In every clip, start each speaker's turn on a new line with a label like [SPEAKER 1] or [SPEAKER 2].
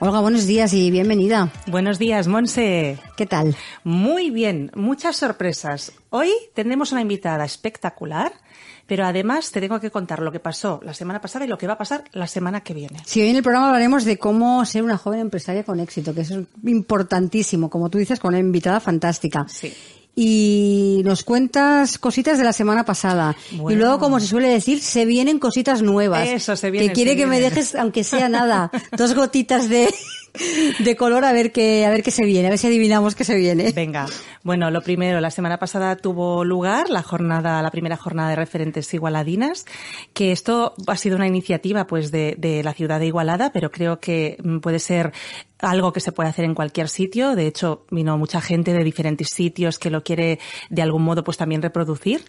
[SPEAKER 1] Olga, buenos días y bienvenida.
[SPEAKER 2] Buenos días, Monse.
[SPEAKER 1] ¿Qué tal?
[SPEAKER 2] Muy bien, muchas sorpresas. Hoy tendremos una invitada espectacular, pero además te tengo que contar lo que pasó la semana pasada y lo que va a pasar la semana que viene.
[SPEAKER 1] Sí, hoy en el programa hablaremos de cómo ser una joven empresaria con éxito, que eso es importantísimo, como tú dices, con una invitada fantástica.
[SPEAKER 2] Sí
[SPEAKER 1] y nos cuentas cositas de la semana pasada. Y luego, como se suele decir, se vienen cositas nuevas.
[SPEAKER 2] Eso, se viene.
[SPEAKER 1] Que quiere que me dejes, aunque sea nada, dos gotitas de, de color a ver qué, a ver qué se viene, a ver si adivinamos qué se viene.
[SPEAKER 2] Venga. Bueno, lo primero, la semana pasada tuvo lugar la jornada, la primera jornada de referentes igualadinas, que esto ha sido una iniciativa pues de, de la ciudad de Igualada, pero creo que puede ser algo que se puede hacer en cualquier sitio. De hecho, vino mucha gente de diferentes sitios que lo quiere de algún modo pues también reproducir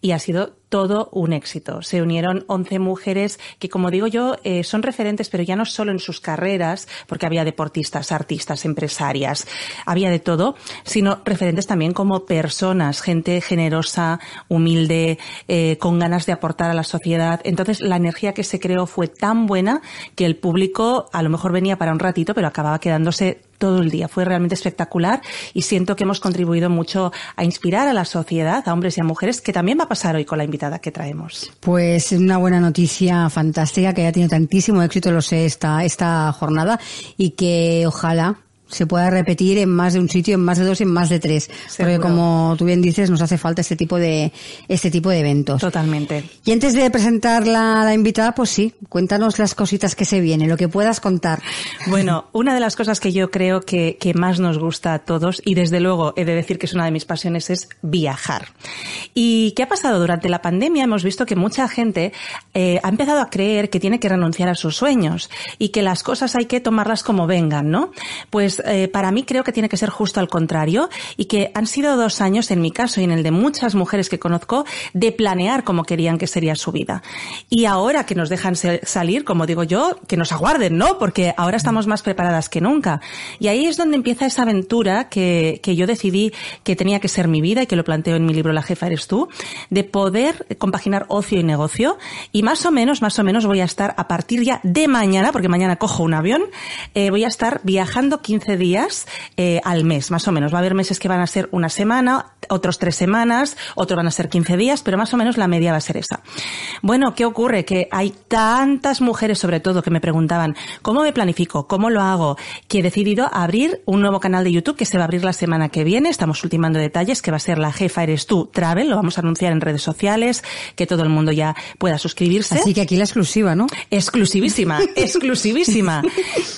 [SPEAKER 2] y ha sido todo un éxito. Se unieron 11 mujeres que, como digo yo, eh, son referentes, pero ya no solo en sus carreras, porque había deportistas, artistas, empresarias, había de todo, sino referentes también como personas, gente generosa, humilde, eh, con ganas de aportar a la sociedad. Entonces, la energía que se creó fue tan buena que el público a lo mejor venía para un ratito, pero acababa quedándose todo el día. Fue realmente espectacular y siento que hemos contribuido mucho a inspirar a la sociedad, a hombres y a mujeres, que también va a pasar hoy con la invitada que traemos.
[SPEAKER 1] Pues una buena noticia fantástica que haya tenido tantísimo éxito, lo sé, esta, esta jornada y que ojalá se pueda repetir en más de un sitio, en más de dos, en más de tres. Porque como tú bien dices, nos hace falta este tipo de, este tipo de eventos.
[SPEAKER 2] Totalmente.
[SPEAKER 1] Y antes de presentar la, la invitada, pues sí, cuéntanos las cositas que se vienen, lo que puedas contar.
[SPEAKER 2] Bueno, una de las cosas que yo creo que, que más nos gusta a todos, y desde luego he de decir que es una de mis pasiones, es viajar. ¿Y qué ha pasado durante la pandemia? Hemos visto que mucha gente eh, ha empezado a creer que tiene que renunciar a sus sueños y que las cosas hay que tomarlas como vengan, ¿no? Pues eh, para mí creo que tiene que ser justo al contrario y que han sido dos años, en mi caso y en el de muchas mujeres que conozco, de planear cómo querían que sería su vida. Y ahora que nos dejan salir, como digo yo, que nos aguarden, ¿no? Porque ahora estamos más preparadas que nunca. Y ahí es donde empieza esa aventura que, que yo decidí que tenía que ser mi vida y que lo planteo en mi libro La jefa eres tú, de poder compaginar ocio y negocio. Y más o menos, más o menos voy a estar a partir ya de mañana, porque mañana cojo un avión, eh, voy a estar viajando 15 días eh, al mes, más o menos. Va a haber meses que van a ser una semana, otros tres semanas, otros van a ser 15 días, pero más o menos la media va a ser esa. Bueno, ¿qué ocurre? Que hay tantas mujeres, sobre todo, que me preguntaban, ¿cómo me planifico? ¿Cómo lo hago? Que he decidido abrir un nuevo canal de YouTube que se va a abrir la semana que viene. Estamos ultimando detalles, que va a ser La Jefa Eres Tú Travel. Lo vamos a anunciar en redes sociales, que todo el mundo ya pueda suscribirse.
[SPEAKER 1] Así que aquí la exclusiva, ¿no?
[SPEAKER 2] Exclusivísima, exclusivísima.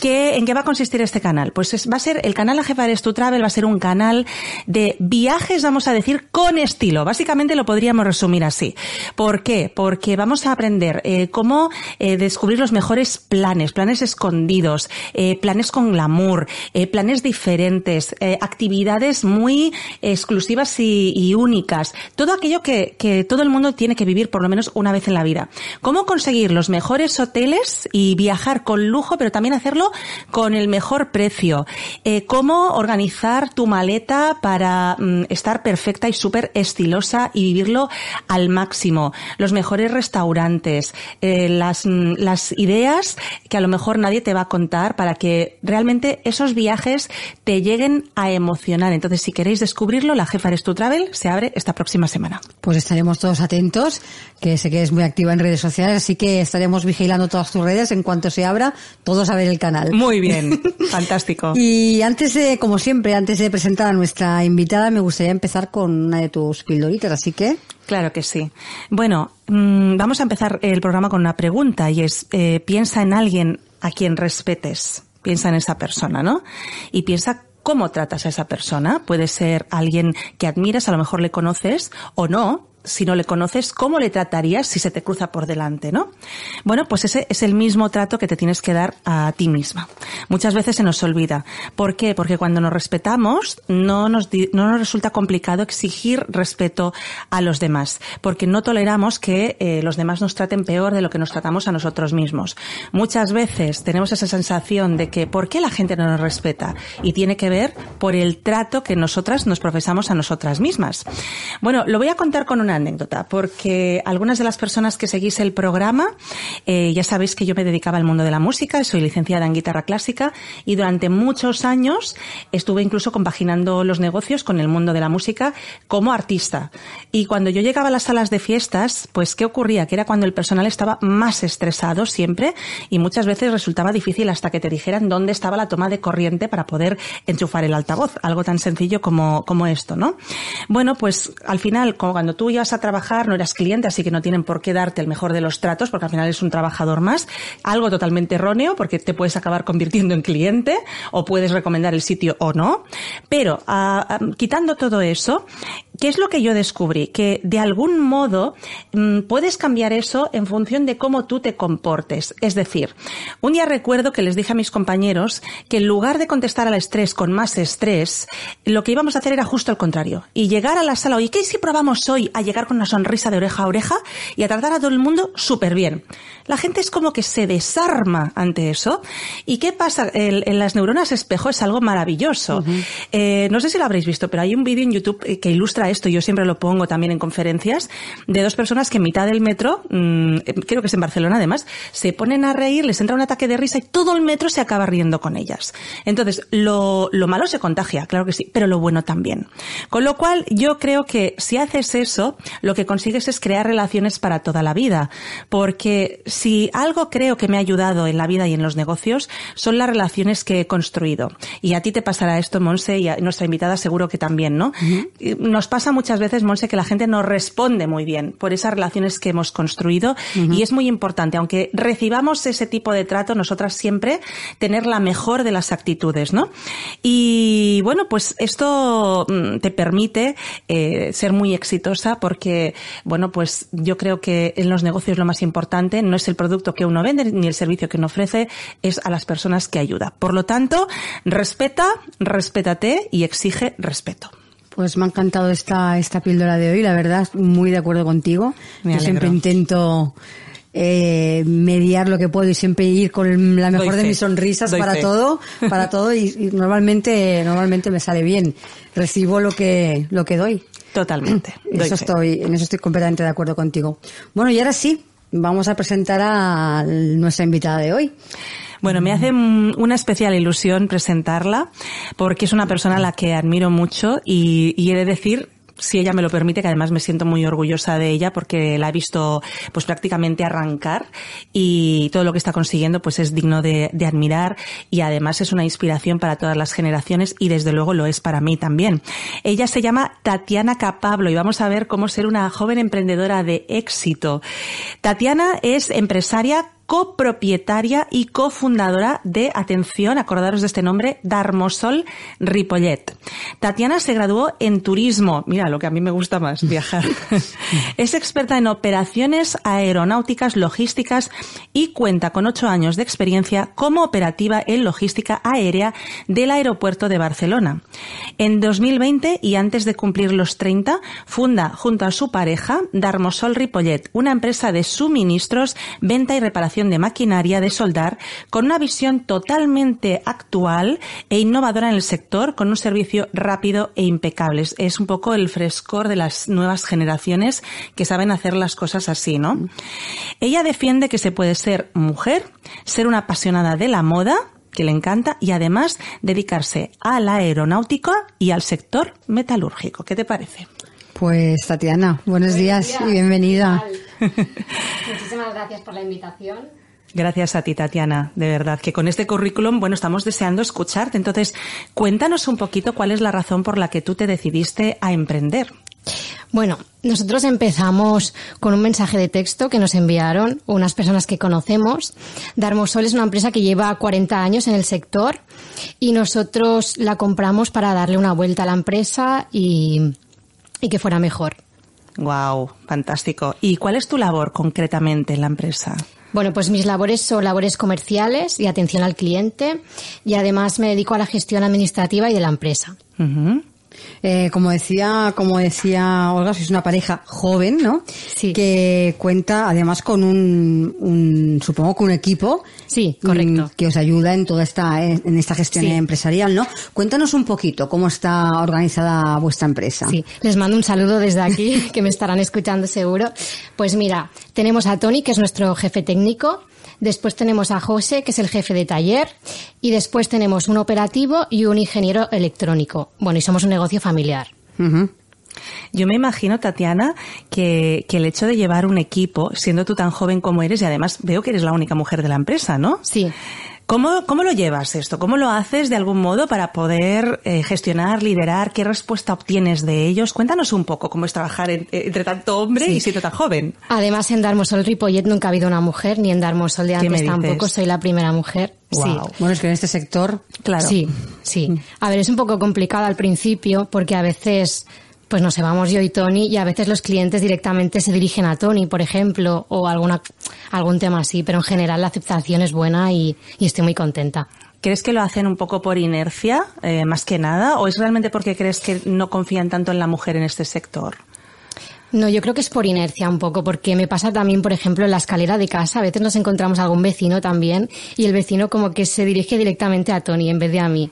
[SPEAKER 2] ¿Qué, ¿En qué va a consistir este canal? Pues Va a ser, el canal La Jefa Eres Tu Travel va a ser un canal de viajes, vamos a decir, con estilo. Básicamente lo podríamos resumir así. ¿Por qué? Porque vamos a aprender eh, cómo eh, descubrir los mejores planes, planes escondidos, eh, planes con glamour, eh, planes diferentes, eh, actividades muy exclusivas y, y únicas. Todo aquello que, que todo el mundo tiene que vivir por lo menos una vez en la vida. ¿Cómo conseguir los mejores hoteles y viajar con lujo, pero también hacerlo con el mejor precio? Eh, ¿Cómo organizar tu maleta para mm, estar perfecta y súper estilosa y vivirlo al máximo? Los mejores restaurantes, eh, las, mm, las ideas que a lo mejor nadie te va a contar para que realmente esos viajes te lleguen a emocionar. Entonces, si queréis descubrirlo, la jefa eres tu travel se abre esta próxima semana.
[SPEAKER 1] Pues estaremos todos atentos, que sé que es muy activa en redes sociales, así que estaremos vigilando todas tus redes en cuanto se abra, todos a ver el canal.
[SPEAKER 2] Muy bien, fantástico.
[SPEAKER 1] Y antes de, como siempre, antes de presentar a nuestra invitada, me gustaría empezar con una de tus pildoritas, así que...
[SPEAKER 2] Claro que sí. Bueno, mm, vamos a empezar el programa con una pregunta y es, eh, piensa en alguien a quien respetes, piensa en esa persona, ¿no? Y piensa cómo tratas a esa persona. Puede ser alguien que admiras, a lo mejor le conoces o no, si no le conoces, ¿cómo le tratarías si se te cruza por delante, no? Bueno, pues ese es el mismo trato que te tienes que dar a ti misma. Muchas veces se nos olvida. ¿Por qué? Porque cuando nos respetamos, no nos, no nos resulta complicado exigir respeto a los demás, porque no toleramos que eh, los demás nos traten peor de lo que nos tratamos a nosotros mismos. Muchas veces tenemos esa sensación de que ¿por qué la gente no nos respeta? Y tiene que ver por el trato que nosotras nos profesamos a nosotras mismas. Bueno, lo voy a contar con una anécdota, porque algunas de las personas que seguís el programa, eh, ya sabéis que yo me dedicaba al mundo de la música, soy licenciada en guitarra clásica y durante muchos años estuve incluso compaginando los negocios con el mundo de la música como artista. Y cuando yo llegaba a las salas de fiestas, pues ¿qué ocurría? Que era cuando el personal estaba más estresado siempre y muchas veces resultaba difícil hasta que te dijeran dónde estaba la toma de corriente para poder enchufar el altavoz, algo tan sencillo como, como esto, ¿no? Bueno, pues al final, cuando tú ya a trabajar, no eras cliente, así que no tienen por qué darte el mejor de los tratos, porque al final es un trabajador más. Algo totalmente erróneo, porque te puedes acabar convirtiendo en cliente, o puedes recomendar el sitio o no. Pero, uh, um, quitando todo eso, ¿qué es lo que yo descubrí? Que de algún modo um, puedes cambiar eso en función de cómo tú te comportes. Es decir, un día recuerdo que les dije a mis compañeros que en lugar de contestar al estrés con más estrés, lo que íbamos a hacer era justo al contrario. Y llegar a la sala, oye, ¿qué si probamos hoy a llegar con una sonrisa de oreja a oreja y a tratar a todo el mundo súper bien. La gente es como que se desarma ante eso. ¿Y qué pasa? El, en las neuronas espejo es algo maravilloso. Uh -huh. eh, no sé si lo habréis visto, pero hay un vídeo en YouTube eh, que ilustra esto, yo siempre lo pongo también en conferencias, de dos personas que en mitad del metro, mmm, creo que es en Barcelona además, se ponen a reír, les entra un ataque de risa y todo el metro se acaba riendo con ellas. Entonces, lo, lo malo se contagia, claro que sí, pero lo bueno también. Con lo cual, yo creo que si haces eso, lo que consigues es crear relaciones para toda la vida. Porque si algo creo que me ha ayudado en la vida y en los negocios, son las relaciones que he construido. Y a ti te pasará esto, Monse, y a nuestra invitada seguro que también, ¿no? Uh -huh. Nos pasa muchas veces, Monse, que la gente no responde muy bien por esas relaciones que hemos construido. Uh -huh. Y es muy importante, aunque recibamos ese tipo de trato, nosotras siempre tener la mejor de las actitudes, ¿no? Y bueno, pues esto mm, te permite eh, ser muy exitosa porque, bueno, pues yo creo que en los negocios lo más importante no es el producto que uno vende ni el servicio que uno ofrece, es a las personas que ayuda. Por lo tanto, respeta, respétate y exige respeto.
[SPEAKER 1] Pues me ha encantado esta, esta píldora de hoy, la verdad, muy de acuerdo contigo. Yo siempre intento eh, mediar lo que puedo y siempre ir con la mejor Doy de fe. mis sonrisas Doy para fe. todo, para todo y, y, normalmente, normalmente me sale bien. Recibo lo que, lo que doy.
[SPEAKER 2] Totalmente.
[SPEAKER 1] Doy eso fe. estoy, en eso estoy completamente de acuerdo contigo. Bueno, y ahora sí, vamos a presentar a nuestra invitada de hoy.
[SPEAKER 2] Bueno, me hace una especial ilusión presentarla porque es una persona a la que admiro mucho y, y he de decir si ella me lo permite, que además me siento muy orgullosa de ella porque la he visto pues prácticamente arrancar y todo lo que está consiguiendo pues es digno de, de, admirar y además es una inspiración para todas las generaciones y desde luego lo es para mí también. Ella se llama Tatiana Capablo y vamos a ver cómo ser una joven emprendedora de éxito. Tatiana es empresaria copropietaria y cofundadora de, atención, acordaros de este nombre, Darmosol Ripollet. Tatiana se graduó en turismo, mira lo que a mí me gusta más, viajar. es experta en operaciones aeronáuticas, logísticas y cuenta con ocho años de experiencia como operativa en logística aérea del aeropuerto de Barcelona. En 2020 y antes de cumplir los 30, funda junto a su pareja Darmosol Ripollet, una empresa de suministros, venta y reparación de maquinaria de soldar con una visión totalmente actual e innovadora en el sector con un servicio rápido e impecable. Es un poco el frescor de las nuevas generaciones que saben hacer las cosas así, ¿no? Ella defiende que se puede ser mujer, ser una apasionada de la moda, que le encanta y además dedicarse a la aeronáutica y al sector metalúrgico. ¿Qué te parece?
[SPEAKER 1] Pues Tatiana, buenos, días, y bienvenida.
[SPEAKER 3] Muchísimas gracias por la invitación.
[SPEAKER 2] Gracias a ti, Tatiana. De verdad que con este currículum, bueno, estamos deseando escucharte. Entonces, cuéntanos un poquito cuál es la razón por la que tú te decidiste a emprender.
[SPEAKER 3] Bueno, nosotros empezamos con un mensaje de texto que nos enviaron unas personas que conocemos. Darmosol es una empresa que lleva 40 años en el sector y nosotros la compramos para darle una vuelta a la empresa y, y que fuera mejor.
[SPEAKER 2] Wow, fantástico. ¿Y cuál es tu labor concretamente en la empresa?
[SPEAKER 3] Bueno, pues mis labores son labores comerciales y atención al cliente y además me dedico a la gestión administrativa y de la empresa.
[SPEAKER 1] Eh, como decía, como decía Olga, sois una pareja joven, ¿no?
[SPEAKER 3] Sí.
[SPEAKER 1] Que cuenta además con un, un supongo que un equipo.
[SPEAKER 3] Sí, correcto.
[SPEAKER 1] mm, Que os ayuda en toda esta, en esta gestión
[SPEAKER 3] Sí.
[SPEAKER 1] empresarial, ¿no? Cuéntanos un poquito cómo está organizada vuestra empresa.
[SPEAKER 3] Sí, les mando un saludo desde aquí, que me estarán escuchando seguro. Pues mira, tenemos a Tony, que es nuestro jefe técnico, después tenemos a José, que es el jefe de taller, y después tenemos un operativo y un ingeniero electrónico. Bueno, y somos un negocio familiar.
[SPEAKER 2] Yo me imagino, Tatiana, que, que el hecho de llevar un equipo, siendo tú tan joven como eres, y además veo que eres la única mujer de la empresa, ¿no?
[SPEAKER 3] Sí.
[SPEAKER 2] ¿Cómo, ¿Cómo lo llevas esto? ¿Cómo lo haces de algún modo para poder eh, gestionar, liderar? ¿Qué respuesta obtienes de ellos? Cuéntanos un poco cómo es trabajar en- eh, entre tanto hombre
[SPEAKER 3] Sí.
[SPEAKER 2] y siendo tan joven.
[SPEAKER 3] Además, en Darmosol Ripollet nunca ha habido una mujer, ni en Darmosol de
[SPEAKER 2] ¿Qué me
[SPEAKER 3] antes tampoco soy la primera mujer.
[SPEAKER 2] Guau.
[SPEAKER 3] Sí.
[SPEAKER 1] Bueno, es que en este sector
[SPEAKER 2] Claro.
[SPEAKER 3] Sí, sí. A ver, es un poco complicado al principio porque a veces, pues nos vamos yo y Tony y a veces los clientes directamente se dirigen a Tony, por ejemplo, o alguna, algún tema así, pero en general la aceptación es buena y, y estoy muy contenta.
[SPEAKER 2] ¿Crees que lo hacen un poco por inercia, eh, más que nada? ¿O es realmente porque crees que no confían tanto en la mujer en este sector?
[SPEAKER 3] No, yo creo que es por inercia un poco, porque me pasa también, por ejemplo, en la escalera de casa, a veces nos encontramos algún vecino también y el vecino como que se dirige directamente a Tony en vez de a mí.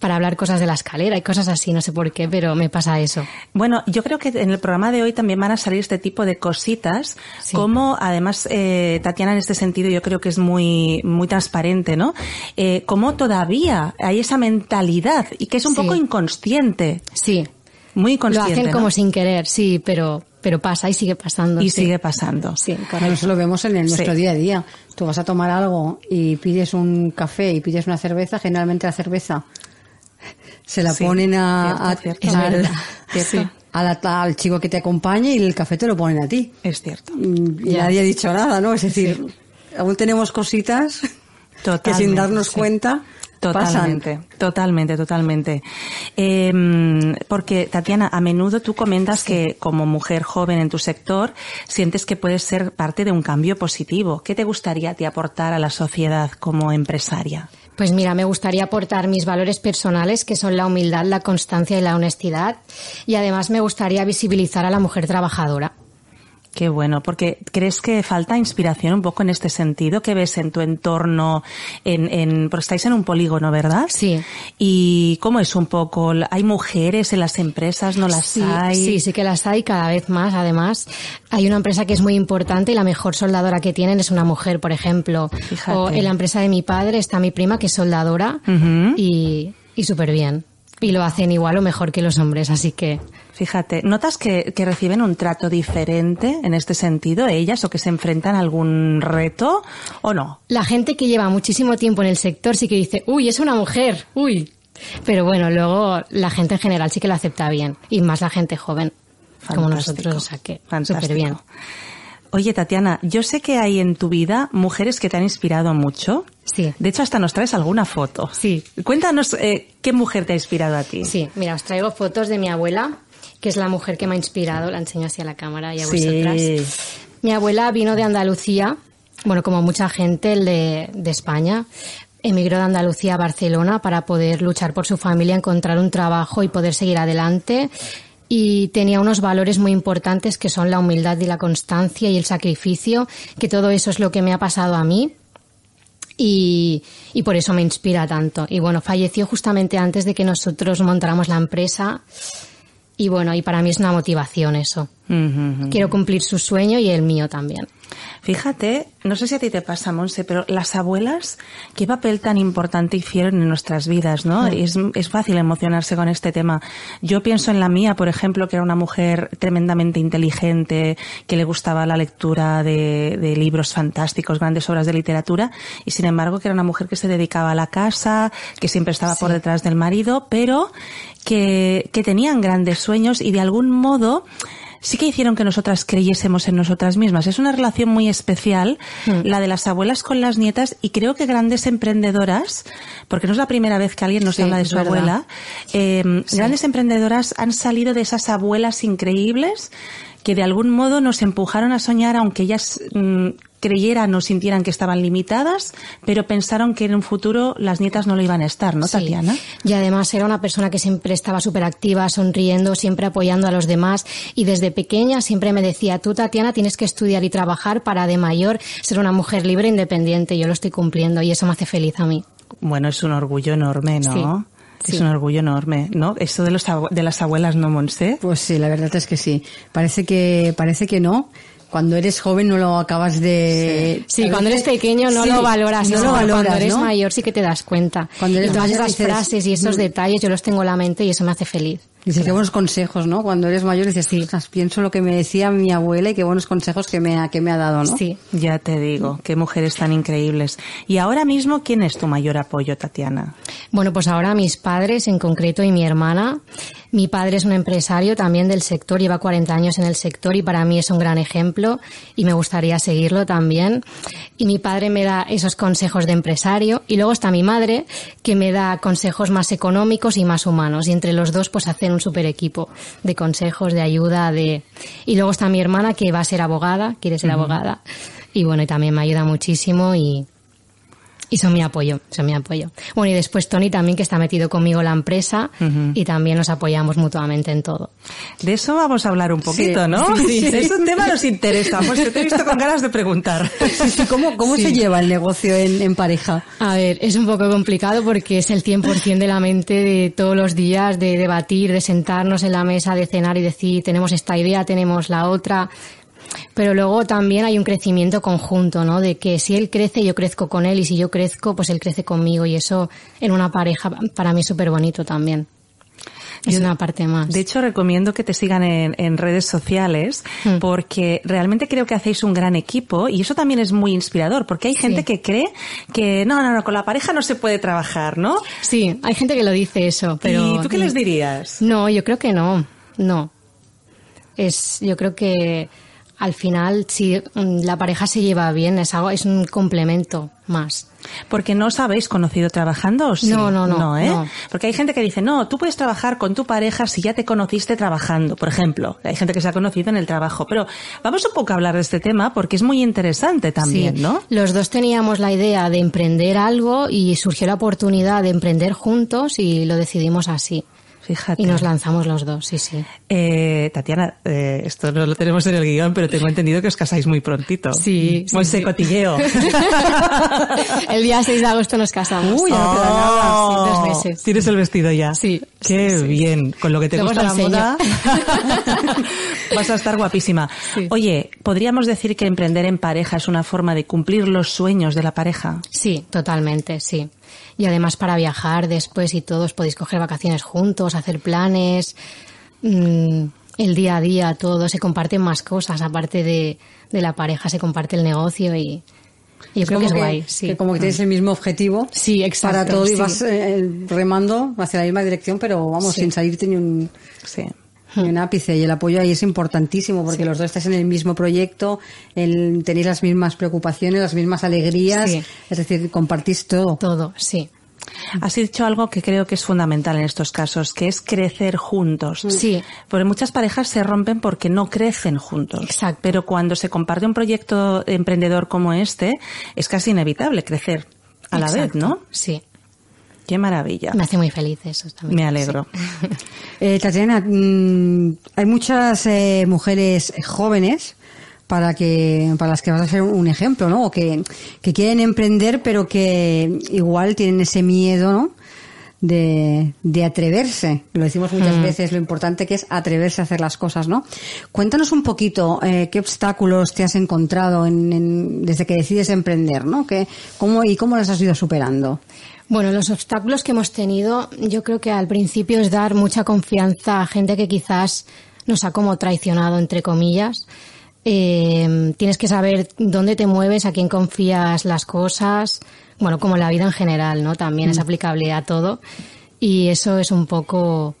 [SPEAKER 3] Para hablar cosas de la escalera y cosas así, no sé por qué, pero me pasa eso.
[SPEAKER 2] Bueno, yo creo que en el programa de hoy también van a salir este tipo de cositas,
[SPEAKER 3] Sí.
[SPEAKER 2] como además eh, Tatiana en este sentido yo creo que es muy muy transparente, ¿no? Eh, como todavía hay esa mentalidad y que es un
[SPEAKER 3] Sí.
[SPEAKER 2] poco inconsciente,
[SPEAKER 3] Sí,
[SPEAKER 2] muy
[SPEAKER 3] lo
[SPEAKER 2] inconsciente,
[SPEAKER 3] hacen
[SPEAKER 2] ¿no?
[SPEAKER 3] como sin querer, sí, pero, pero pasa y sigue pasando.
[SPEAKER 2] y
[SPEAKER 3] sí.
[SPEAKER 2] sigue pasando.
[SPEAKER 3] Sí,
[SPEAKER 1] Claro, eso lo vemos en el- nuestro
[SPEAKER 2] Sí.
[SPEAKER 1] día a día. Tú vas a tomar algo y pides un café y pides una cerveza, generalmente la cerveza se la
[SPEAKER 2] Sí,
[SPEAKER 1] ponen a,
[SPEAKER 2] cierto,
[SPEAKER 1] a-
[SPEAKER 2] cierto.
[SPEAKER 1] al,
[SPEAKER 2] verdad, cierto.
[SPEAKER 1] a la- al chico que te acompañe y el café te lo ponen a ti.
[SPEAKER 2] Es cierto.
[SPEAKER 1] Mm, Y
[SPEAKER 3] Ya.
[SPEAKER 1] nadie ha dicho nada, ¿no? Es decir, aún tenemos cositas que sin darnos cuenta
[SPEAKER 2] Totalmente,
[SPEAKER 1] pasan.
[SPEAKER 2] totalmente, totalmente. Eh, porque, Tatiana, a menudo tú comentas que como mujer joven en tu sector sientes que puedes ser parte de un cambio positivo. ¿Qué te gustaría ti aportar a la sociedad como empresaria?
[SPEAKER 3] Pues mira, me gustaría aportar mis valores personales, que son la humildad, la constancia y la honestidad. Y además me gustaría visibilizar a la mujer trabajadora.
[SPEAKER 2] Qué bueno, porque ¿crees que falta inspiración un poco en este sentido? ¿Qué ves en tu entorno? En, en, porque estáis en un polígono, ¿verdad?
[SPEAKER 3] Sí.
[SPEAKER 2] ¿Y cómo es un poco? ¿Hay mujeres en las empresas? ¿No las
[SPEAKER 3] Sí,
[SPEAKER 2] hay?
[SPEAKER 3] sí, sí que las hay cada vez más. Además, hay una empresa que es muy importante y la mejor soldadora que tienen es una mujer, por ejemplo.
[SPEAKER 2] Fíjate.
[SPEAKER 3] O en la empresa de mi padre está mi prima que es soldadora y, y súper bien. Y lo hacen igual o mejor que los hombres, así que
[SPEAKER 2] Fíjate, ¿notas que, que reciben un trato diferente en este sentido ellas o que se enfrentan a algún reto o no?
[SPEAKER 3] la gente que lleva muchísimo tiempo en el sector sí que dice, uy, es una mujer, uy. Pero bueno, luego la gente en general sí que lo acepta bien. Y más la gente joven, como nosotros, o sea que súper bien.
[SPEAKER 2] Oye, Tatiana, yo sé que hay en tu vida mujeres que te han inspirado mucho.
[SPEAKER 3] Sí.
[SPEAKER 2] De hecho, hasta nos traes alguna foto.
[SPEAKER 3] Sí.
[SPEAKER 2] Cuéntanos eh, qué mujer te ha inspirado a ti.
[SPEAKER 3] Sí, mira, os traigo fotos de mi abuela, que es la mujer que me ha inspirado. La enseño así a la cámara y a
[SPEAKER 2] Sí.
[SPEAKER 3] vosotras. Mi abuela vino de Andalucía, bueno, como mucha gente el de, de España. Emigró de Andalucía a Barcelona para poder luchar por su familia, encontrar un trabajo y poder seguir adelante. Y tenía unos valores muy importantes que son la humildad y la constancia y el sacrificio, que todo eso es lo que me ha pasado a mí y, y por eso me inspira tanto. Y bueno, falleció justamente antes de que nosotros montáramos la empresa y bueno, y para mí es una motivación eso. Quiero cumplir su sueño y el mío también.
[SPEAKER 2] Fíjate, no sé si a ti te pasa, Monse, pero las abuelas, qué papel tan importante hicieron en nuestras vidas, ¿no? Es, es fácil emocionarse con este tema. Yo pienso en la mía, por ejemplo, que era una mujer tremendamente inteligente, que le gustaba la lectura de, de libros fantásticos, grandes obras de literatura, y sin embargo que era una mujer que se dedicaba a la casa, que siempre estaba por detrás del marido, pero que, que tenían grandes sueños y de algún modo sí que hicieron que nosotras creyésemos en nosotras mismas. Es una relación muy especial, la de las abuelas con las nietas, y creo que grandes emprendedoras, porque no es la primera vez que alguien nos
[SPEAKER 1] Sí,
[SPEAKER 2] habla de su
[SPEAKER 1] verdad.
[SPEAKER 2] abuela, eh, grandes emprendedoras han salido de esas abuelas increíbles que de algún modo nos empujaron a soñar, aunque ellas mm, creyeran o sintieran que estaban limitadas, pero pensaron que en un futuro las nietas no lo iban a estar, ¿no,
[SPEAKER 3] Sí.
[SPEAKER 2] Tatiana?
[SPEAKER 3] Y además era una persona que siempre estaba súper activa, sonriendo, siempre apoyando a los demás. Y desde pequeña siempre me decía, tú Tatiana tienes que estudiar y trabajar para de mayor ser una mujer libre e independiente. Yo lo estoy cumpliendo y eso me hace feliz a mí.
[SPEAKER 2] Bueno, es un orgullo enorme, ¿no?
[SPEAKER 3] Sí,
[SPEAKER 2] Es un orgullo enorme, ¿no? Eso de los de las abuelas, ¿no, Monse?
[SPEAKER 1] Pues sí, la verdad es que sí. Parece que, parece que no. Cuando eres joven no lo acabas de...
[SPEAKER 3] Sí,
[SPEAKER 1] a
[SPEAKER 3] cuando eres pequeño no
[SPEAKER 1] Sí,
[SPEAKER 3] lo valoras,
[SPEAKER 1] no
[SPEAKER 3] ¿no?
[SPEAKER 1] lo valoras,
[SPEAKER 3] cuando eres
[SPEAKER 1] ¿no?
[SPEAKER 3] mayor sí que te das cuenta.
[SPEAKER 1] Cuando eres
[SPEAKER 3] y todas esas
[SPEAKER 1] dices,
[SPEAKER 3] frases y esos
[SPEAKER 1] "Mm".
[SPEAKER 3] detalles yo los tengo en la mente y eso me hace feliz.
[SPEAKER 1] Dices, qué buenos consejos, ¿no? Cuando eres mayor dices, "Ostras, pienso lo que me decía mi abuela y qué buenos consejos que me ha, que me ha dado, ¿no?
[SPEAKER 3] Sí.
[SPEAKER 2] Ya te digo, qué mujeres tan increíbles. Y ahora mismo, ¿quién es tu mayor apoyo, Tatiana?
[SPEAKER 3] Bueno, pues ahora mis padres en concreto y mi hermana. Mi padre es un empresario también del sector, lleva 40 años en el sector y para mí es un gran ejemplo y me gustaría seguirlo también. Y mi padre me da esos consejos de empresario y luego está mi madre que me da consejos más económicos y más humanos. Y entre los dos pues hacen un super equipo de consejos, de ayuda, de... Y luego está mi hermana que va a ser abogada, quiere ser abogada. Y bueno, y también me ayuda muchísimo y, y son mi apoyo, son mi apoyo. Bueno, y después Tony también, que está metido conmigo en la empresa y también nos apoyamos mutuamente en todo.
[SPEAKER 2] De eso vamos a hablar un poquito,
[SPEAKER 1] Sí,
[SPEAKER 2] ¿no?
[SPEAKER 1] sí, sí.
[SPEAKER 2] Es un tema que nos interesa, pues que te he visto con ganas de preguntar.
[SPEAKER 1] Sí, sí, ¿Cómo, cómo se lleva el negocio en, en pareja?
[SPEAKER 3] A ver, es un poco complicado porque es el 100% de la mente de todos los días, de debatir, de sentarnos en la mesa, de cenar y decir, tenemos esta idea, tenemos la otra. Pero luego también hay un crecimiento conjunto, ¿no? De que si él crece, yo crezco con él y si yo crezco, pues él crece conmigo y eso en una pareja para mí es súper bonito también. Es una parte más.
[SPEAKER 2] De hecho, recomiendo que te sigan en, en redes sociales
[SPEAKER 3] Mm.
[SPEAKER 2] porque realmente creo que hacéis un gran equipo y eso también es muy inspirador porque hay gente que cree que no, no, no, con la pareja no se puede trabajar, ¿no?
[SPEAKER 3] Sí, hay gente que lo dice eso, pero...
[SPEAKER 2] ¿Y tú qué les dirías?
[SPEAKER 3] No, yo creo que no, no. Es, yo creo que al final, si mm, la pareja se lleva bien, es algo, es un complemento más.
[SPEAKER 2] Porque no os habéis conocido trabajando o sí?
[SPEAKER 3] No, no, no,
[SPEAKER 2] ¿eh?
[SPEAKER 3] no.
[SPEAKER 2] Porque hay gente que dice, no, tú puedes trabajar con tu pareja si ya te conociste trabajando, por ejemplo. Hay gente que se ha conocido en el trabajo. Pero vamos un poco a hablar de este tema porque es muy interesante también,
[SPEAKER 3] Sí.
[SPEAKER 2] ¿no?
[SPEAKER 3] Los dos teníamos la idea de emprender algo y surgió la oportunidad de emprender juntos y lo decidimos así.
[SPEAKER 2] Fíjate.
[SPEAKER 3] Y nos lanzamos los dos, sí, sí.
[SPEAKER 2] Eh, Tatiana, eh, esto no lo tenemos en el guion, pero tengo entendido que os casáis muy prontito.
[SPEAKER 3] Sí, sí,
[SPEAKER 2] Monse
[SPEAKER 3] sí.
[SPEAKER 2] cotilleo.
[SPEAKER 3] El día 6 de agosto nos casamos.
[SPEAKER 1] Uy, ya no queda
[SPEAKER 2] nada.
[SPEAKER 3] Sí, dos meses.
[SPEAKER 2] ¿Tienes el vestido ya?
[SPEAKER 3] Sí,
[SPEAKER 2] Qué bien. Con lo que te
[SPEAKER 3] Luego
[SPEAKER 2] gusta la moda. vas a estar guapísima. Oye, ¿podríamos decir que emprender en pareja es una forma de cumplir los sueños de la pareja?
[SPEAKER 3] Sí, totalmente, sí. Y además para viajar después y todos podéis coger vacaciones juntos, hacer planes, mm, el día a día, todo, se comparten más cosas, aparte de, de la pareja, se comparte el negocio y yo creo que es guay, sí.
[SPEAKER 1] que como que tienes el mismo objetivo.
[SPEAKER 3] Sí, exacto,
[SPEAKER 1] Para todo y
[SPEAKER 3] sí.
[SPEAKER 1] vas eh, remando hacia la misma dirección, pero vamos,
[SPEAKER 3] Sí.
[SPEAKER 1] sin salirte ni un...
[SPEAKER 2] Sí.
[SPEAKER 1] En ápice y el apoyo ahí es importantísimo porque los dos estáis en el mismo proyecto, el, tenéis las mismas preocupaciones, las mismas alegrías,
[SPEAKER 3] Sí.
[SPEAKER 1] es decir, compartís todo.
[SPEAKER 3] Todo, sí.
[SPEAKER 2] Has dicho algo que creo que es fundamental en estos casos, que es crecer juntos.
[SPEAKER 3] Sí.
[SPEAKER 2] Porque muchas parejas se rompen porque no crecen juntos.
[SPEAKER 3] Exacto.
[SPEAKER 2] Pero cuando se comparte un proyecto emprendedor como este, es casi inevitable crecer a la
[SPEAKER 3] Exacto,
[SPEAKER 2] vez, ¿no?
[SPEAKER 3] Sí.
[SPEAKER 2] Qué maravilla.
[SPEAKER 3] Me hace muy feliz eso también.
[SPEAKER 2] Me alegro.
[SPEAKER 1] Eh, Tatiana, mm, hay muchas eh, mujeres jóvenes para que para las que vas a ser un ejemplo, ¿no? O que, que quieren emprender, pero que igual tienen ese miedo, ¿no? De, de atreverse. Lo decimos muchas
[SPEAKER 2] Mm.
[SPEAKER 1] veces, lo importante que es atreverse a hacer las cosas, ¿no? Cuéntanos un poquito eh, qué obstáculos te has encontrado en, en- desde que decides emprender, ¿no? Que, cómo, y cómo los has ido superando.
[SPEAKER 3] Bueno, los obstáculos que hemos tenido, yo creo que al principio es dar mucha confianza a gente que quizás nos ha como traicionado, entre comillas. Eh, tienes que saber dónde te mueves, a quién confías las cosas. Bueno, como la vida en general, ¿no? También es aplicable a todo. Y eso es un poco,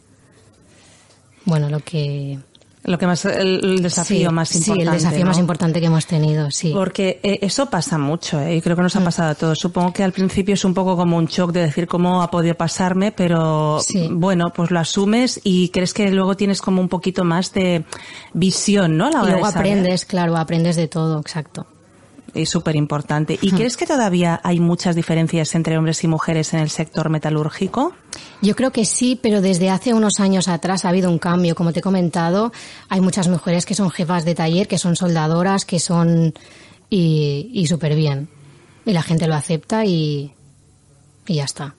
[SPEAKER 3] bueno, lo que...
[SPEAKER 2] Lo que más, el, desafío
[SPEAKER 3] sí,
[SPEAKER 2] más
[SPEAKER 3] sí,
[SPEAKER 2] importante.
[SPEAKER 3] el desafío
[SPEAKER 2] ¿no?
[SPEAKER 3] más importante que hemos tenido, sí.
[SPEAKER 2] Porque eh, eso pasa mucho, ¿eh? y creo que nos ha pasado a todos. Supongo que al principio es un poco como un shock de decir cómo ha podido pasarme, pero
[SPEAKER 3] Sí.
[SPEAKER 2] bueno, pues lo asumes y crees que luego tienes como un poquito más de visión, ¿no? A la
[SPEAKER 3] Y
[SPEAKER 2] hora
[SPEAKER 3] luego
[SPEAKER 2] de
[SPEAKER 3] aprendes, claro, aprendes de todo, exacto.
[SPEAKER 2] Es súper importante. ¿Y crees que todavía hay muchas diferencias entre hombres y mujeres en el sector metalúrgico?
[SPEAKER 3] Yo creo que sí, pero desde hace unos años atrás ha habido un cambio. Como te he comentado, hay muchas mujeres que son jefas de taller, que son soldadoras, que son y, y súper bien. Y la gente lo acepta y, y ya está.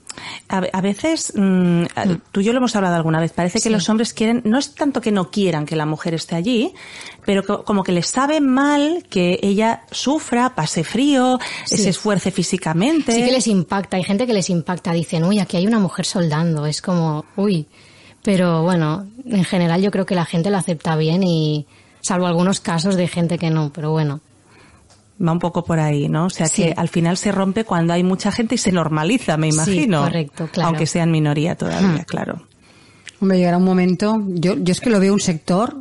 [SPEAKER 2] A, a veces, mm, a- tú y yo lo hemos hablado alguna vez, parece que los hombres quieren, no es tanto que no quieran que la mujer esté allí, pero co- como que les sabe mal que ella sufra, pase frío,
[SPEAKER 3] Sí.
[SPEAKER 2] se esfuerce físicamente.
[SPEAKER 3] Sí que les impacta. Hay gente que les impacta. Dicen, uy, aquí hay una mujer soldando. Es como, uy. Pero bueno, en general yo creo que la gente lo acepta bien y salvo algunos casos de gente que no, pero bueno.
[SPEAKER 2] Va un poco por ahí, ¿no? O sea
[SPEAKER 3] Sí.
[SPEAKER 2] que al final se rompe cuando hay mucha gente y se normaliza, me
[SPEAKER 3] Sí,
[SPEAKER 2] imagino.
[SPEAKER 3] correcto, claro.
[SPEAKER 2] Aunque sean minoría todavía, claro.
[SPEAKER 1] Hombre, llegará un momento, yo, yo es que lo veo un sector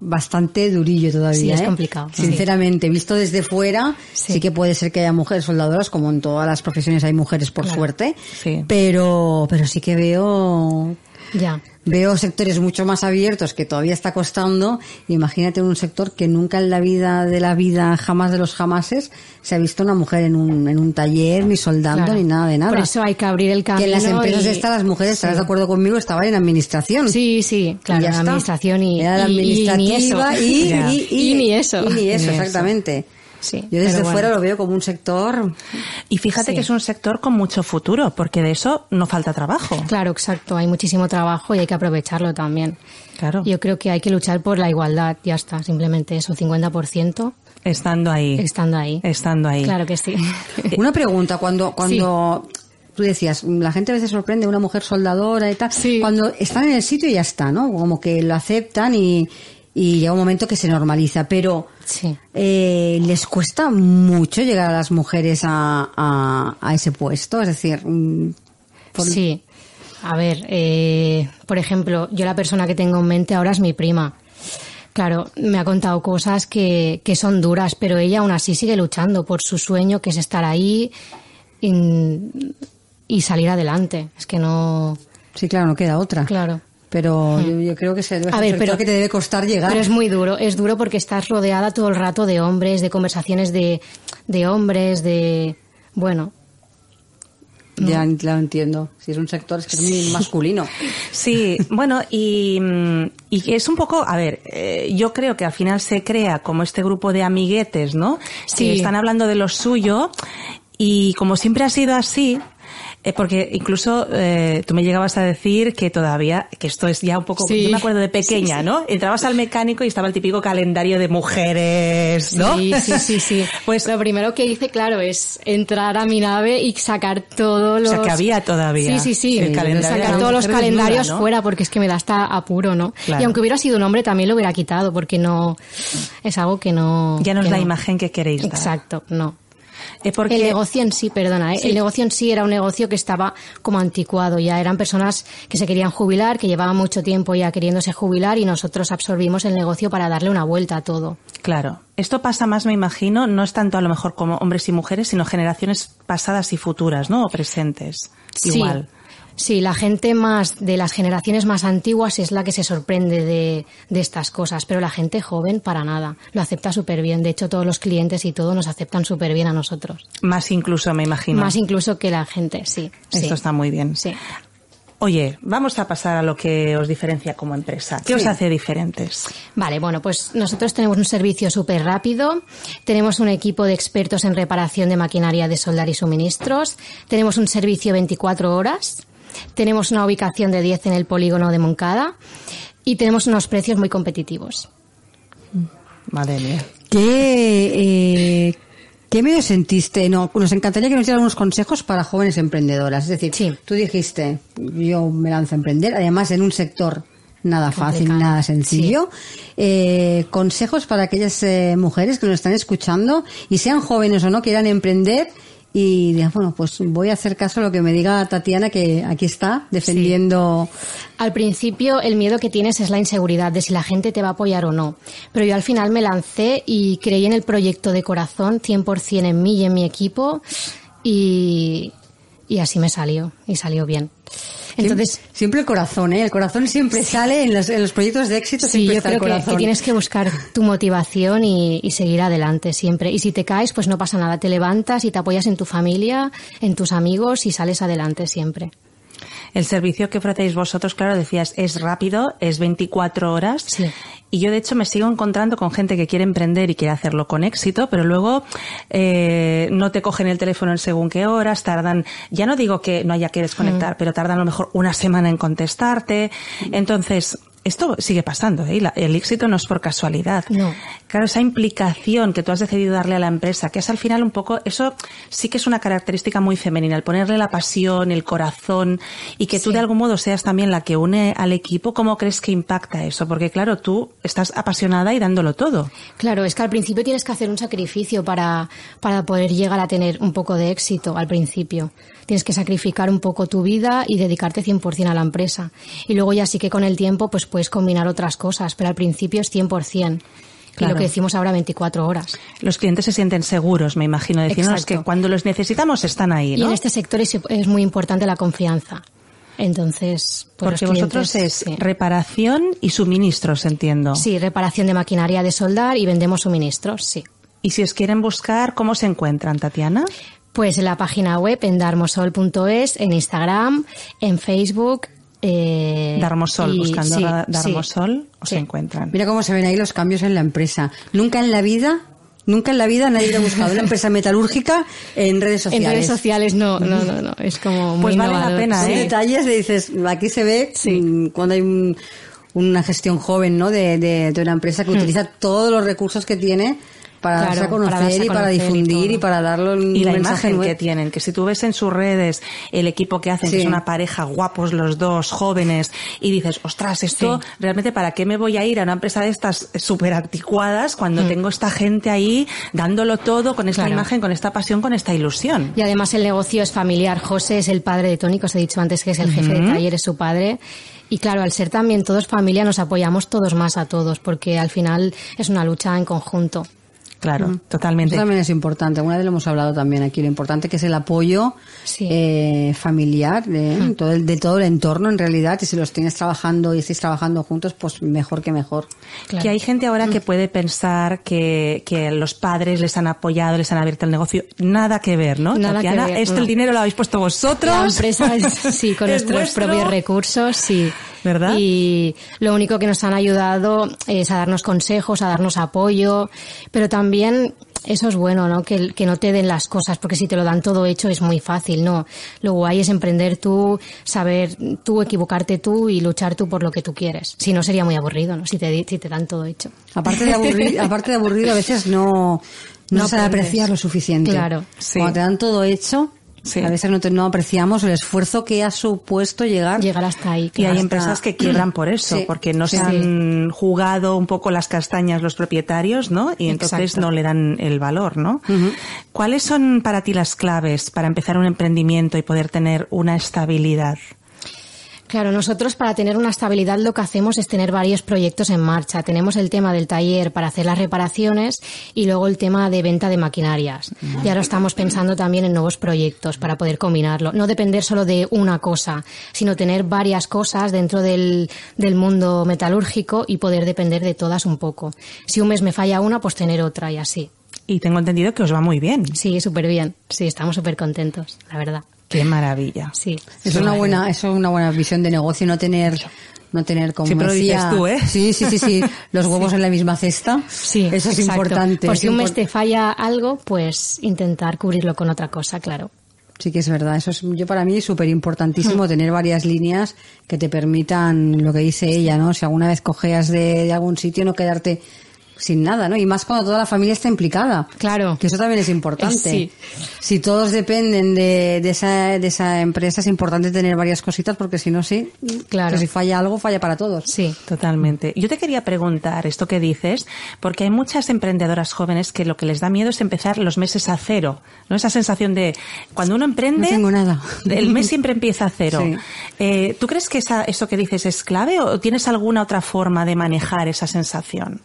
[SPEAKER 1] bastante durillo todavía.
[SPEAKER 3] Sí, es
[SPEAKER 1] ¿eh?
[SPEAKER 3] complicado, sí.
[SPEAKER 1] Sinceramente, visto desde fuera, sí.
[SPEAKER 3] Sí.
[SPEAKER 1] que puede ser que haya mujeres soldadoras, como en todas las profesiones hay mujeres por
[SPEAKER 3] Claro.
[SPEAKER 1] suerte,
[SPEAKER 2] Sí.
[SPEAKER 1] pero, pero sí que veo,
[SPEAKER 3] Ya.
[SPEAKER 1] veo sectores mucho más abiertos que todavía está costando. Imagínate un sector que nunca en la vida de la vida, jamás de los jamases, se ha visto una mujer en un, en un taller, ni soldando,
[SPEAKER 3] Claro.
[SPEAKER 1] ni nada de nada.
[SPEAKER 3] Por eso hay que abrir el camino.
[SPEAKER 1] que en las empresas
[SPEAKER 3] y-
[SPEAKER 1] estas las mujeres, estarás de acuerdo conmigo, estaban en administración.
[SPEAKER 3] Sí, sí, claro,
[SPEAKER 1] está.
[SPEAKER 3] administración y,
[SPEAKER 1] Era la
[SPEAKER 3] y- y ni
[SPEAKER 1] administrativa y, y- y-
[SPEAKER 3] ni eso.
[SPEAKER 1] y ni eso,
[SPEAKER 3] Ni eso. Sí,
[SPEAKER 1] Yo desde
[SPEAKER 3] bueno.
[SPEAKER 1] fuera lo veo como un sector.
[SPEAKER 2] Y fíjate
[SPEAKER 3] Sí.
[SPEAKER 2] que es un sector con mucho futuro, porque de eso no falta trabajo.
[SPEAKER 3] Claro, exacto. Hay muchísimo trabajo y hay que aprovecharlo también.
[SPEAKER 2] Claro.
[SPEAKER 3] Yo creo que hay que luchar por la igualdad, ya está, simplemente eso, 50%
[SPEAKER 2] Estando ahí.
[SPEAKER 3] estando ahí.
[SPEAKER 2] Estando ahí.
[SPEAKER 3] Claro que sí.
[SPEAKER 1] Una pregunta, cuando, cuando tú decías, la gente a veces sorprende una mujer soldadora y tal,
[SPEAKER 3] Sí.
[SPEAKER 1] cuando están en el sitio y ya está, ¿no? Como que lo aceptan y, y llega un momento que se normaliza, pero
[SPEAKER 3] Sí.
[SPEAKER 1] eh, les cuesta mucho llegar a las mujeres a, a, a ese puesto, es decir, mm, por-
[SPEAKER 3] Sí. A ver, eh, por ejemplo, yo la persona que tengo en mente ahora es mi prima. Claro, me ha contado cosas que, que son duras, pero ella aún así sigue luchando por su sueño, que es estar ahí y, y salir adelante. Es que no.
[SPEAKER 1] sí, claro, no queda otra.
[SPEAKER 3] Claro.
[SPEAKER 1] Pero yo, yo creo que se debe
[SPEAKER 3] A ver, pero-
[SPEAKER 1] que te debe costar llegar.
[SPEAKER 3] Pero es muy duro, es duro porque estás rodeada todo el rato de hombres, de conversaciones de, de hombres, de... Bueno,
[SPEAKER 1] Ya lo entiendo. Si es un sector es que es muy masculino.
[SPEAKER 2] Sí, bueno, y, mm, y es un poco, a ver, eh, yo creo que al final se crea como este grupo de amiguetes, ¿no?
[SPEAKER 3] Sí.
[SPEAKER 2] Que están hablando de lo suyo y como siempre ha sido así, eh, porque incluso eh, tú me llegabas a decir que todavía, que esto es ya un poco,
[SPEAKER 3] Sí.
[SPEAKER 2] yo me acuerdo de pequeña,
[SPEAKER 3] Sí, sí.
[SPEAKER 2] ¿no? Entrabas al mecánico y estaba el típico calendario de mujeres, ¿no?
[SPEAKER 3] Sí, sí, sí, sí.
[SPEAKER 2] Pues-
[SPEAKER 3] lo primero que hice, claro, es entrar a mi nave y sacar todos los...
[SPEAKER 2] O sea, que había todavía
[SPEAKER 3] Sí, sí, sí.
[SPEAKER 2] el calendario
[SPEAKER 3] sacar
[SPEAKER 2] la
[SPEAKER 3] todos los calendarios
[SPEAKER 2] ¿no?
[SPEAKER 3] fuera porque es que me da hasta apuro, ¿no?
[SPEAKER 2] Claro.
[SPEAKER 3] Y aunque hubiera sido un hombre también lo hubiera quitado porque no... Es algo que no...
[SPEAKER 2] Ya nos
[SPEAKER 3] que
[SPEAKER 2] da
[SPEAKER 3] no.
[SPEAKER 2] imagen que queréis dar.
[SPEAKER 3] Exacto, no.
[SPEAKER 2] Eh, porque...
[SPEAKER 3] El negocio en sí, perdona, ¿eh? el negocio en sí era un negocio que estaba como anticuado, ya eran personas que se querían jubilar, que llevaban mucho tiempo ya queriéndose jubilar y nosotros absorbimos el negocio para darle una vuelta a todo.
[SPEAKER 2] Claro. Esto pasa más, me imagino, no es tanto a lo mejor como hombres y mujeres, sino generaciones pasadas y futuras, ¿no? O presentes. Igual.
[SPEAKER 3] Sí, la gente más de las generaciones más antiguas es la que se sorprende de, de estas cosas, pero la gente joven para nada. Lo acepta súper bien. De hecho, todos los clientes y todo nos aceptan súper bien a nosotros.
[SPEAKER 2] Más incluso, me imagino.
[SPEAKER 3] Más incluso que la gente, sí.
[SPEAKER 2] Esto
[SPEAKER 3] sí.
[SPEAKER 2] está muy bien.
[SPEAKER 3] Sí.
[SPEAKER 2] Oye, vamos a pasar a lo que os diferencia como empresa. ¿Qué
[SPEAKER 3] Sí.
[SPEAKER 2] os hace diferentes?
[SPEAKER 3] Vale, bueno, pues nosotros tenemos un servicio súper rápido, tenemos un equipo de expertos en reparación de maquinaria de soldar y suministros, tenemos un servicio 24 horas, tenemos una ubicación de 10 en el polígono de Moncada y tenemos unos precios muy competitivos.
[SPEAKER 2] Madre mía.
[SPEAKER 1] ¿Qué, eh, ¿Qué medio sentiste? No, nos encantaría que nos dieran unos consejos para jóvenes emprendedoras. Es decir,
[SPEAKER 3] Sí.
[SPEAKER 1] tú dijiste, yo me lanzo a emprender, además en un sector nada fácil,
[SPEAKER 3] Complicado.
[SPEAKER 1] nada sencillo. Eh, consejos para aquellas eh, mujeres que nos están escuchando y sean jóvenes o no, quieran emprender y digan, bueno, pues voy a hacer caso a lo que me diga Tatiana, que aquí está defendiendo.
[SPEAKER 3] Al principio el miedo que tienes es la inseguridad de si la gente te va a apoyar o no. Pero yo al final me lancé y creí en el proyecto de corazón, 100% en mí y en mi equipo y, y así me salió y salió bien. Entonces,
[SPEAKER 1] siempre, siempre el corazón, ¿eh? El corazón siempre sale en los, en los proyectos de éxito,
[SPEAKER 3] Sí,
[SPEAKER 1] siempre
[SPEAKER 3] yo
[SPEAKER 1] está
[SPEAKER 3] creo
[SPEAKER 1] el
[SPEAKER 3] que,
[SPEAKER 1] corazón.
[SPEAKER 3] que tienes que buscar tu motivación y, y seguir adelante siempre. Y si te caes, pues no pasa nada. Te levantas y te apoyas en tu familia, en tus amigos y sales adelante siempre.
[SPEAKER 2] El servicio que ofrecéis vosotros, claro, decías, es rápido, es 24 horas.
[SPEAKER 3] Sí.
[SPEAKER 2] Y yo, de hecho, me sigo encontrando con gente que quiere emprender y quiere hacerlo con éxito, pero luego eh, no te cogen el teléfono en según qué horas, tardan, ya no digo que no haya que desconectar, pero tardan a lo mejor una semana en contestarte. Entonces, esto sigue pasando, ¿eh? La- el éxito no es por casualidad.
[SPEAKER 3] No.
[SPEAKER 2] Claro, esa implicación que tú has decidido darle a la empresa, que es al final un poco, eso sí que es una característica muy femenina, el ponerle la pasión, el corazón y que tú
[SPEAKER 3] Sí.
[SPEAKER 2] de algún modo seas también la que une al equipo, ¿cómo crees que impacta eso? Porque claro, tú estás apasionada y dándolo todo.
[SPEAKER 3] Claro, es que al principio tienes que hacer un sacrificio para, para poder llegar a tener un poco de éxito al principio. Tienes que sacrificar un poco tu vida y dedicarte 100% a la empresa. Y luego ya sí que con el tiempo pues puedes combinar otras cosas, pero al principio es 100%. Y
[SPEAKER 2] Claro.
[SPEAKER 3] lo que decimos ahora 24 horas.
[SPEAKER 2] Los clientes se sienten seguros, me imagino, decirnos que cuando los necesitamos están ahí,
[SPEAKER 3] Y
[SPEAKER 2] ¿no?
[SPEAKER 3] en este sector es, es muy importante la confianza. Entonces, pues
[SPEAKER 2] Porque vosotros es
[SPEAKER 3] sí.
[SPEAKER 2] reparación y suministros, entiendo.
[SPEAKER 3] Sí, reparación de maquinaria de soldar y vendemos suministros, sí.
[SPEAKER 2] Y si os quieren buscar, ¿cómo se encuentran, Tatiana?
[SPEAKER 3] Pues en la página web, en darmosol.es, en Instagram, en Facebook. Eh,
[SPEAKER 2] Darmosol,
[SPEAKER 3] y-
[SPEAKER 2] buscando
[SPEAKER 3] sí,
[SPEAKER 2] Dar-
[SPEAKER 3] sí.
[SPEAKER 2] Darmosol, os
[SPEAKER 3] Sí.
[SPEAKER 2] encuentran.
[SPEAKER 1] Mira cómo se ven ahí los cambios en la empresa. Nunca en la vida, nunca en la vida nadie hubiera buscado una empresa metalúrgica en redes
[SPEAKER 3] En
[SPEAKER 1] sociales.
[SPEAKER 3] redes sociales no, no, no, no, es como muy
[SPEAKER 2] Pues vale la pena,
[SPEAKER 1] Son
[SPEAKER 2] ¿eh?
[SPEAKER 1] detalles de dices, aquí se ve mm, cuando hay un- una gestión joven, ¿no? De, de, de una empresa que utiliza todos los recursos que tiene para.
[SPEAKER 3] Claro,
[SPEAKER 1] darse a
[SPEAKER 3] para
[SPEAKER 1] conocer
[SPEAKER 3] darse
[SPEAKER 1] y para
[SPEAKER 3] conocer y
[SPEAKER 1] difundir y,
[SPEAKER 3] todo.
[SPEAKER 1] para darle un
[SPEAKER 2] y la
[SPEAKER 1] mensaje
[SPEAKER 2] imagen
[SPEAKER 1] nuevo.
[SPEAKER 2] que tienen, que si tú ves en sus redes el equipo que hacen, que es una pareja guapos los dos, jóvenes, y dices, ostras, esto realmente para qué me voy a ir a una empresa de estas súper anticuadas cuando tengo esta gente ahí dándolo todo con esta.
[SPEAKER 3] Claro.
[SPEAKER 2] imagen, con esta pasión, con esta ilusión.
[SPEAKER 3] Y además el negocio es familiar. José es el padre de Tony, que os he dicho antes que es el jefe de taller, es su padre. Y claro, al ser también todos familia, nos apoyamos todos más a todos, porque al final es una lucha en conjunto.
[SPEAKER 2] Claro, totalmente.
[SPEAKER 1] Eso también es importante. Alguna vez lo hemos hablado también aquí. Lo importante que es el apoyo
[SPEAKER 3] Sí.
[SPEAKER 1] eh, familiar de, todo el, de todo el entorno en realidad. Y si los tienes trabajando y estáis trabajando juntos, pues mejor que mejor.
[SPEAKER 3] Claro.
[SPEAKER 2] Que hay gente ahora
[SPEAKER 1] Mm.
[SPEAKER 2] que puede pensar que, que los padres les han apoyado, les han abierto el negocio. Nada que ver, ¿no?
[SPEAKER 3] Nada que
[SPEAKER 2] Tatiana,
[SPEAKER 3] ver,
[SPEAKER 2] esto
[SPEAKER 3] no.
[SPEAKER 2] el dinero lo habéis puesto vosotros.
[SPEAKER 3] La empresa es, sí, con
[SPEAKER 2] Es
[SPEAKER 3] nuestros
[SPEAKER 2] vuestro.
[SPEAKER 3] propios recursos, sí.
[SPEAKER 2] ¿Verdad?
[SPEAKER 3] Y lo único que nos han ayudado es a darnos consejos, a darnos apoyo, pero también eso es bueno, ¿no? Que, que no te den las cosas, porque si te lo dan todo hecho es muy fácil, ¿no? Lo guay es emprender tú, saber tú, equivocarte tú y luchar tú por lo que tú quieres. Si no sería muy aburrido, ¿no? Si te, si te dan todo hecho.
[SPEAKER 1] Aparte de aburrido, aparte de aburrido a veces no, no,
[SPEAKER 3] No
[SPEAKER 1] se apreciar lo suficiente.
[SPEAKER 3] Claro,
[SPEAKER 2] sí.
[SPEAKER 1] Cuando te dan todo hecho,
[SPEAKER 2] Sí.
[SPEAKER 1] A veces no, te- no apreciamos el esfuerzo que ha supuesto llegar.
[SPEAKER 3] Llegar hasta ahí.
[SPEAKER 2] Y
[SPEAKER 3] claro.
[SPEAKER 2] hay
[SPEAKER 1] Hasta-
[SPEAKER 2] empresas que quiebran por eso,
[SPEAKER 1] Sí,
[SPEAKER 2] porque no se han jugado un poco las castañas los propietarios, ¿no? Y entonces
[SPEAKER 3] Exacto.
[SPEAKER 2] no le dan el valor, ¿no? ¿Cuáles son para ti las claves para empezar un emprendimiento y poder tener una estabilidad?
[SPEAKER 3] Claro, nosotros para tener una estabilidad lo que hacemos es tener varios proyectos en marcha. Tenemos el tema del taller para hacer las reparaciones y luego el tema de venta de maquinarias. Y ahora estamos pensando también en nuevos proyectos para poder combinarlo. No depender solo de una cosa, sino tener varias cosas dentro del, del mundo metalúrgico y poder depender de todas un poco. Si un mes me falla una, pues tener otra y así.
[SPEAKER 2] Y tengo entendido que os va muy bien.
[SPEAKER 3] Sí, súper bien. Sí, estamos súper contentos, la verdad.
[SPEAKER 2] Qué maravilla.
[SPEAKER 3] Sí.
[SPEAKER 1] Es una buena, es una buena visión de negocio no tener, no tener como
[SPEAKER 2] Siempre lo
[SPEAKER 1] decía-
[SPEAKER 2] dices tú, ¿eh?
[SPEAKER 1] Sí, sí, sí, sí, los huevos en la misma cesta.
[SPEAKER 3] Sí,
[SPEAKER 1] eso es
[SPEAKER 3] exacto.
[SPEAKER 1] importante.
[SPEAKER 3] Por si un mes te falla algo, pues intentar cubrirlo con otra cosa, claro.
[SPEAKER 1] Sí que es verdad, eso es yo para mí es súper importantísimo tener varias líneas que te permitan lo que dice ella, ¿no? Si alguna vez cojeas de, de algún sitio no quedarte sin nada, ¿no? Y más cuando toda la familia está implicada.
[SPEAKER 3] Claro.
[SPEAKER 1] Que eso también es importante.
[SPEAKER 3] Sí.
[SPEAKER 1] Si todos dependen de, de, esa, de esa empresa es importante tener varias cositas porque si no, sí,
[SPEAKER 3] Claro.
[SPEAKER 1] que si falla algo, falla para todos.
[SPEAKER 3] Sí.
[SPEAKER 2] Totalmente. Yo te quería preguntar esto que dices, porque hay muchas emprendedoras jóvenes que lo que les da miedo es empezar los meses a cero, ¿no? Esa sensación de cuando uno emprende,
[SPEAKER 1] No tengo nada.
[SPEAKER 2] el mes siempre empieza a cero.
[SPEAKER 1] Sí.
[SPEAKER 2] Eh, ¿Tú crees que esa, eso que dices es clave o tienes alguna otra forma de manejar esa sensación?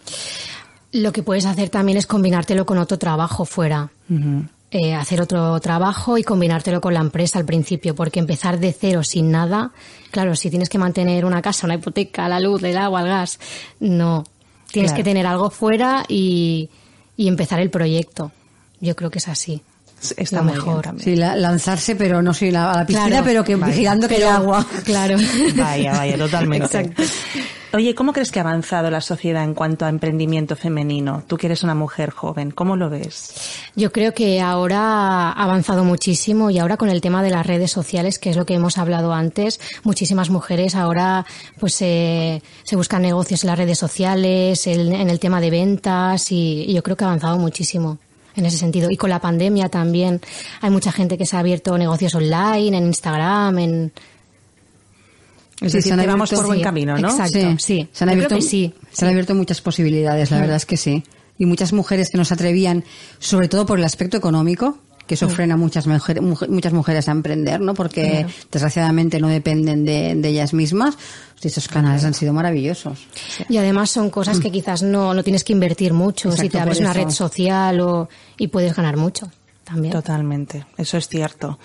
[SPEAKER 3] Lo que puedes hacer también es combinártelo con otro trabajo fuera. Eh, hacer otro trabajo y combinártelo con la empresa al principio, porque empezar de cero sin nada, claro, si tienes que mantener una casa, una hipoteca, la luz, el agua, el gas, no. Tienes
[SPEAKER 2] Claro.
[SPEAKER 3] que tener algo fuera y, y empezar el proyecto. Yo creo que es así.
[SPEAKER 2] Está
[SPEAKER 3] Lo
[SPEAKER 2] muy bien
[SPEAKER 3] mejor.
[SPEAKER 1] Sí, la- lanzarse, pero no soy la, a la piscina,
[SPEAKER 3] Claro.
[SPEAKER 1] pero que vigilando que haya agua.
[SPEAKER 3] Claro.
[SPEAKER 2] Vaya, vaya, totalmente.
[SPEAKER 3] Exacto.
[SPEAKER 2] Oye, ¿cómo crees que ha avanzado la sociedad en cuanto a emprendimiento femenino? Tú que eres una mujer joven, ¿cómo lo ves?
[SPEAKER 3] Yo creo que ahora ha avanzado muchísimo y ahora con el tema de las redes sociales, que es lo que hemos hablado antes, muchísimas mujeres ahora pues eh, se buscan negocios en las redes sociales, en el tema de ventas y, y yo creo que ha avanzado muchísimo en ese sentido. Y con la pandemia también hay mucha gente que se ha abierto negocios online, en Instagram, en...
[SPEAKER 2] Es
[SPEAKER 1] Sí,
[SPEAKER 2] decir,
[SPEAKER 1] se han
[SPEAKER 2] que vamos por buen
[SPEAKER 3] sí,
[SPEAKER 2] camino, ¿no?
[SPEAKER 3] exacto. sí.
[SPEAKER 1] Se han abierto,
[SPEAKER 3] que sí,
[SPEAKER 1] se han abierto muchas posibilidades, la verdad es que sí. Y muchas mujeres que no se atrevían, sobre todo por el aspecto económico, que eso frena a muchas, mujer- mujer- muchas mujeres a emprender, ¿no? Porque desgraciadamente no dependen de, de ellas mismas. Y esos canales han sido maravillosos.
[SPEAKER 3] Y además son cosas que quizás no, no tienes que invertir mucho, si te abres una red social o, y puedes ganar mucho también.
[SPEAKER 2] Totalmente, eso es cierto.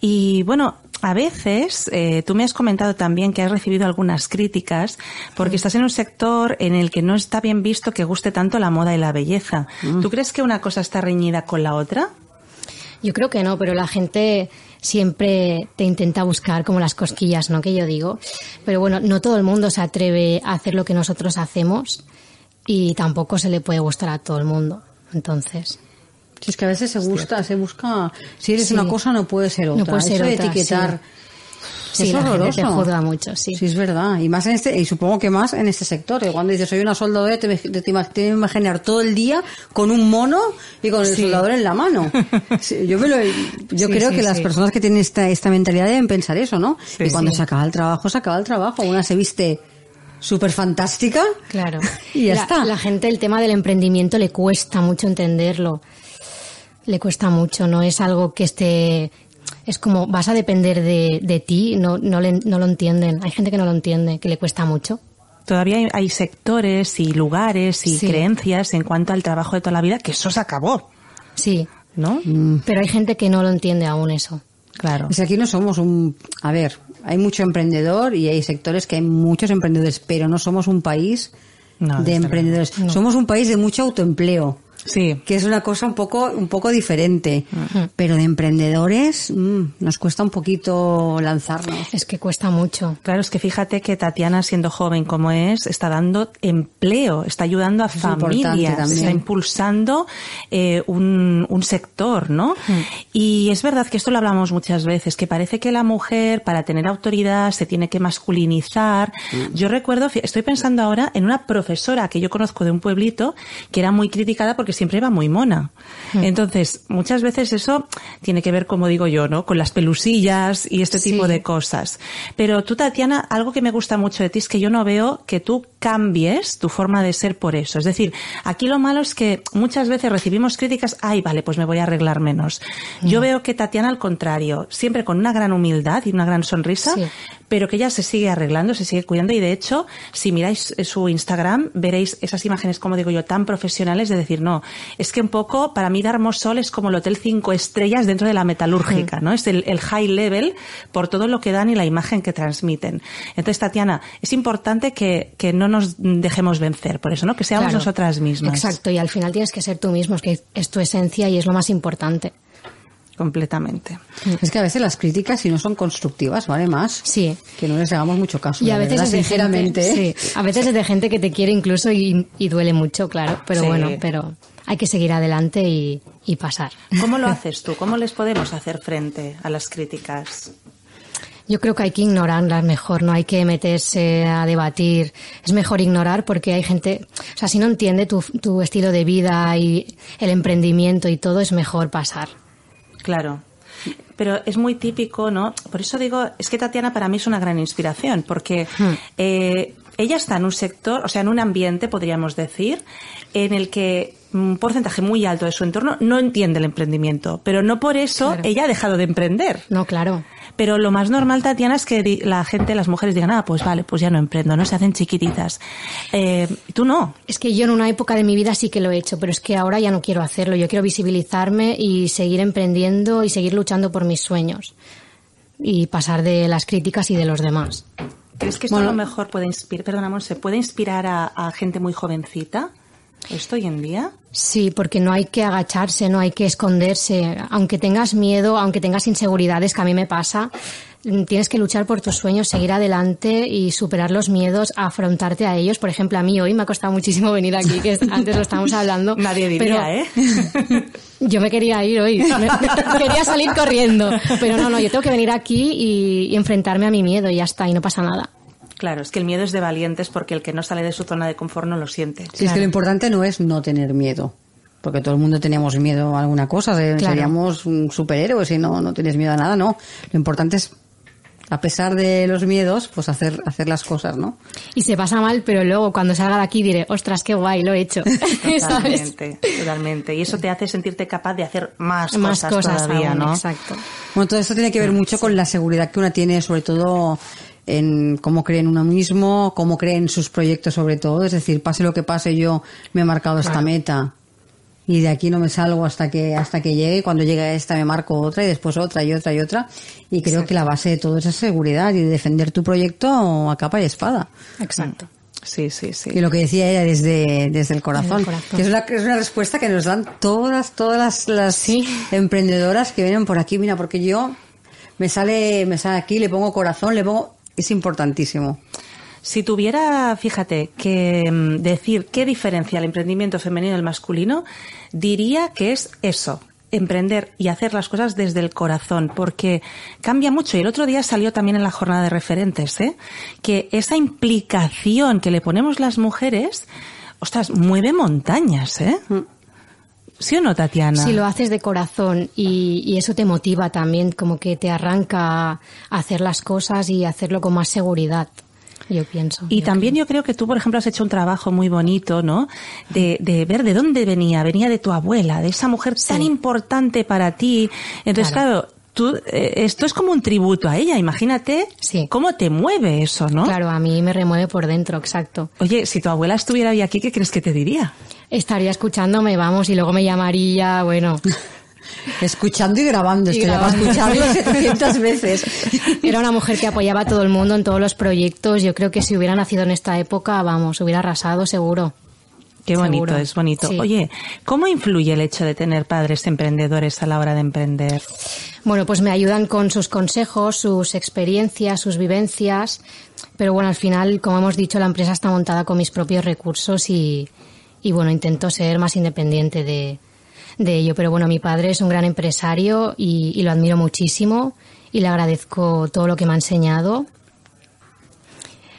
[SPEAKER 2] Y bueno, a veces eh, tú me has comentado también que has recibido algunas críticas porque estás en un sector en el que no está bien visto que guste tanto la moda y la belleza. ¿Tú crees que una cosa está reñida con la otra?
[SPEAKER 3] Yo creo que no, pero la gente siempre te intenta buscar como las cosquillas, ¿no? Que yo digo. Pero bueno, no todo el mundo se atreve a hacer lo que nosotros hacemos y tampoco se le puede gustar a todo el mundo. Entonces,
[SPEAKER 1] Si es que a veces se gusta, se busca, si eres
[SPEAKER 3] Sí.
[SPEAKER 1] una cosa no puede ser otra.
[SPEAKER 3] No puede ser
[SPEAKER 1] Eso de
[SPEAKER 3] otra,
[SPEAKER 1] etiquetar.
[SPEAKER 3] sí,
[SPEAKER 1] es
[SPEAKER 3] la gente
[SPEAKER 1] horroroso.
[SPEAKER 3] te juzga mucho, sí.
[SPEAKER 1] Sí, es verdad. Y más en este, y supongo que más en este sector. que Cuando dices soy una soldadora, te, te, te imag- te imaginar todo el día con un mono y con el
[SPEAKER 2] Sí.
[SPEAKER 1] soldador en la mano. Sí, yo me lo, yo
[SPEAKER 2] Sí,
[SPEAKER 1] creo
[SPEAKER 2] sí,
[SPEAKER 1] que las
[SPEAKER 2] sí.
[SPEAKER 1] personas que tienen esta, esta mentalidad deben pensar eso, ¿no?
[SPEAKER 2] Sí,
[SPEAKER 1] y cuando
[SPEAKER 2] sí.
[SPEAKER 1] se acaba el trabajo, se acaba el trabajo. Una se viste súper fantástica.
[SPEAKER 3] Claro.
[SPEAKER 1] Y ya
[SPEAKER 3] la,
[SPEAKER 1] está.
[SPEAKER 3] La gente el tema del emprendimiento le cuesta mucho entenderlo. Le cuesta mucho, no es algo que esté... Es como, vas a depender de, de ti, no, no, le- no lo entienden. Hay gente que no lo entiende, que le cuesta mucho.
[SPEAKER 2] Todavía hay, hay sectores y lugares y
[SPEAKER 3] Sí.
[SPEAKER 2] creencias en cuanto al trabajo de toda la vida que eso se acabó,
[SPEAKER 3] Sí,
[SPEAKER 2] ¿no?
[SPEAKER 3] pero hay gente que no lo entiende aún eso.
[SPEAKER 2] Claro.
[SPEAKER 1] Es que aquí no somos un, a ver, hay mucho emprendedor y hay sectores que hay muchos emprendedores, pero no somos un país
[SPEAKER 2] No,
[SPEAKER 1] de emprendedores. Somos un país de mucho autoempleo.
[SPEAKER 2] Sí.
[SPEAKER 1] que es una cosa un poco un poco diferente pero de emprendedores mm, nos cuesta un poquito lanzarnos
[SPEAKER 3] Es que cuesta mucho.
[SPEAKER 2] Claro, es que fíjate que Tatiana, siendo joven como es, está dando empleo, está ayudando a
[SPEAKER 1] es
[SPEAKER 2] familias, está impulsando eh, un, un sector, ¿no? Y es verdad que esto lo hablamos muchas veces, que parece que la mujer, para tener autoridad, se tiene que masculinizar. Yo recuerdo, estoy pensando ahora en una profesora que yo conozco de un pueblito, que era muy criticada porque siempre iba muy mona.
[SPEAKER 3] Hmm.
[SPEAKER 2] Entonces, muchas veces eso tiene que ver, como digo yo, ¿no? Con las pelusillas y este tipo
[SPEAKER 3] Sí.
[SPEAKER 2] de cosas. Pero tú, Tatiana, algo que me gusta mucho de ti es que yo no veo que tú cambies tu forma de ser por eso. Es decir, aquí lo malo es que muchas veces recibimos críticas, ay, vale, pues me voy a arreglar menos. Yo veo que Tatiana, al contrario, siempre con una gran humildad y una gran sonrisa,
[SPEAKER 3] Sí.
[SPEAKER 2] Pero que ella se sigue arreglando, se sigue cuidando y de hecho, si miráis eh, su Instagram, veréis esas imágenes, como digo yo, tan profesionales de decir, no, es que un poco, para mí Darmosol es como el Hotel Cinco Estrellas dentro de la metalúrgica, ¿no? Es el, el high level por todo lo que dan y la imagen que transmiten. Entonces, Tatiana, es importante que, que no nos dejemos vencer por eso, ¿no? Que seamos
[SPEAKER 3] Claro.
[SPEAKER 2] nosotras mismas.
[SPEAKER 3] Exacto, y al final tienes que ser tú mismo, es que es tu esencia y es lo más importante.
[SPEAKER 2] Completamente.
[SPEAKER 1] Es que a veces las críticas, si no son constructivas, vale más.
[SPEAKER 3] Sí.
[SPEAKER 1] Que no les hagamos mucho caso.
[SPEAKER 3] Y a veces
[SPEAKER 1] verdad,
[SPEAKER 3] es de
[SPEAKER 1] sinceramente.
[SPEAKER 3] gente,
[SPEAKER 1] ¿eh?
[SPEAKER 3] sí, a veces es de gente que te quiere incluso y, y duele mucho, claro, pero
[SPEAKER 2] Sí.
[SPEAKER 3] bueno, pero hay que seguir adelante y, y pasar.
[SPEAKER 2] ¿Cómo lo haces tú? ¿Cómo les podemos hacer frente a las críticas?
[SPEAKER 3] Yo creo que hay que ignorarlas mejor, no hay que meterse a debatir. Es mejor ignorar porque hay gente, o sea, si no entiende tu, tu estilo de vida y el emprendimiento y todo, es mejor pasar.
[SPEAKER 2] Claro. Pero es muy típico, ¿no? Por eso digo, es que Tatiana para mí es una gran inspiración, porque
[SPEAKER 3] Hmm.
[SPEAKER 2] eh, ella está en un sector, o sea, en un ambiente, podríamos decir, en el que un porcentaje muy alto de su entorno no entiende el emprendimiento, pero no por eso
[SPEAKER 3] Claro.
[SPEAKER 2] ella ha dejado de emprender.
[SPEAKER 3] No, claro.
[SPEAKER 2] Pero lo más normal, Tatiana, es que la gente, las mujeres digan, ah, pues vale, pues ya no emprendo, ¿no? Se hacen chiquititas. Eh, tú no.
[SPEAKER 3] Es que yo en una época de mi vida sí que lo he hecho, pero es que ahora ya no quiero hacerlo. Yo quiero visibilizarme y seguir emprendiendo y seguir luchando por mis sueños. Y pasar de las críticas y de los demás.
[SPEAKER 2] ¿Crees que esto
[SPEAKER 1] Bueno.
[SPEAKER 2] a lo mejor puede inspirar, perdona, Monse, puede inspirar a, a gente muy jovencita? ¿Esto hoy en día?
[SPEAKER 3] Sí, porque no hay que agacharse, no hay que esconderse. Aunque tengas miedo, aunque tengas inseguridades, que a mí me pasa, mm, tienes que luchar por tus sueños, seguir adelante y superar los miedos, afrontarte a ellos. Por ejemplo, a mí hoy me ha costado muchísimo venir aquí, que es- antes lo estábamos hablando.
[SPEAKER 2] Nadie diría, ¿eh?
[SPEAKER 3] Yo me quería ir hoy, quería salir corriendo, pero no, no, yo tengo que venir aquí y, y enfrentarme a mi miedo y ya está, y no pasa nada.
[SPEAKER 2] Claro, es que el miedo es de valientes porque el que no sale de su zona de confort no lo siente.
[SPEAKER 1] Sí, es que lo importante no es no tener miedo. Porque todo el mundo teníamos miedo a alguna cosa. de-
[SPEAKER 3] Claro.
[SPEAKER 1] Seríamos superhéroes y no, no tienes miedo a nada, no. Lo importante es, a pesar de los miedos, pues hacer, hacer las cosas, ¿no?
[SPEAKER 3] Y se pasa mal, pero luego cuando salga de aquí diré, ostras, qué guay, lo he hecho.
[SPEAKER 2] Totalmente, totalmente. Y eso te hace sentirte capaz de hacer más,
[SPEAKER 3] Más
[SPEAKER 2] cosas,
[SPEAKER 3] cosas
[SPEAKER 2] todavía,
[SPEAKER 3] aún,
[SPEAKER 2] ¿no?
[SPEAKER 3] exacto.
[SPEAKER 1] Bueno, todo esto tiene que ver mucho con la seguridad que una tiene, sobre todo en cómo cree en uno mismo, cómo cree en sus proyectos sobre todo. Es decir, pase lo que pase, yo me he marcado esta meta y de aquí no me salgo hasta que hasta que llegue. Cuando llegue a esta me marco otra y después otra y otra y otra. Y creo que la base de todo es esa seguridad y de defender tu proyecto a capa y espada.
[SPEAKER 3] Exacto.
[SPEAKER 2] Sí, sí, sí.
[SPEAKER 1] Y lo que decía ella desde, desde el corazón,
[SPEAKER 3] Desde el corazón.
[SPEAKER 1] que es una, es una respuesta que nos dan todas, todas las, las
[SPEAKER 3] Sí.
[SPEAKER 1] emprendedoras que vienen por aquí, mira, porque yo me sale, me sale aquí, le pongo corazón, le pongo, es importantísimo.
[SPEAKER 2] Si tuviera, fíjate, que mm, decir qué diferencia el emprendimiento femenino del masculino, diría que es eso, emprender y hacer las cosas desde el corazón, porque cambia mucho. Y el otro día salió también en la jornada de referentes, ¿eh? que esa implicación que le ponemos las mujeres, ostras, mueve montañas, ¿eh? ¿Sí o no, Tatiana?
[SPEAKER 3] Si lo haces de corazón y, y eso te motiva también, como que te arranca a hacer las cosas y hacerlo con más seguridad, yo pienso.
[SPEAKER 2] Y
[SPEAKER 3] Yo
[SPEAKER 2] también yo creo que tú, por ejemplo, has hecho un trabajo muy bonito, ¿no? De, de ver de dónde venía. Venía de tu abuela, de esa mujer tan importante para ti. Entonces, claro, tú, eh, esto es como un tributo a ella. Imagínate
[SPEAKER 3] Sí.
[SPEAKER 2] cómo te mueve eso, ¿no?
[SPEAKER 3] Claro, a mí me remueve por dentro, exacto.
[SPEAKER 2] Oye, si tu abuela estuviera hoy aquí, ¿qué crees que te diría?
[SPEAKER 3] Estaría escuchándome, vamos, y luego me llamaría, bueno,
[SPEAKER 1] Escuchando y grabando,
[SPEAKER 3] Y
[SPEAKER 1] estoy ya escucharlo 700 veces.
[SPEAKER 3] era una mujer que apoyaba a todo el mundo en todos los proyectos. Yo creo que si hubiera nacido en esta época, vamos, hubiera arrasado seguro.
[SPEAKER 2] Qué bonito,
[SPEAKER 3] Seguro.
[SPEAKER 2] es bonito.
[SPEAKER 3] Sí.
[SPEAKER 2] Oye, ¿cómo influye el hecho de tener padres emprendedores a la hora de emprender?
[SPEAKER 3] Bueno, pues me ayudan con sus consejos, sus experiencias, sus vivencias. Pero bueno, al final, como hemos dicho, la empresa está montada con mis propios recursos y, y bueno, intento ser más independiente de, de ello. Pero bueno, mi padre es un gran empresario y, y lo admiro muchísimo y le agradezco todo lo que me ha enseñado.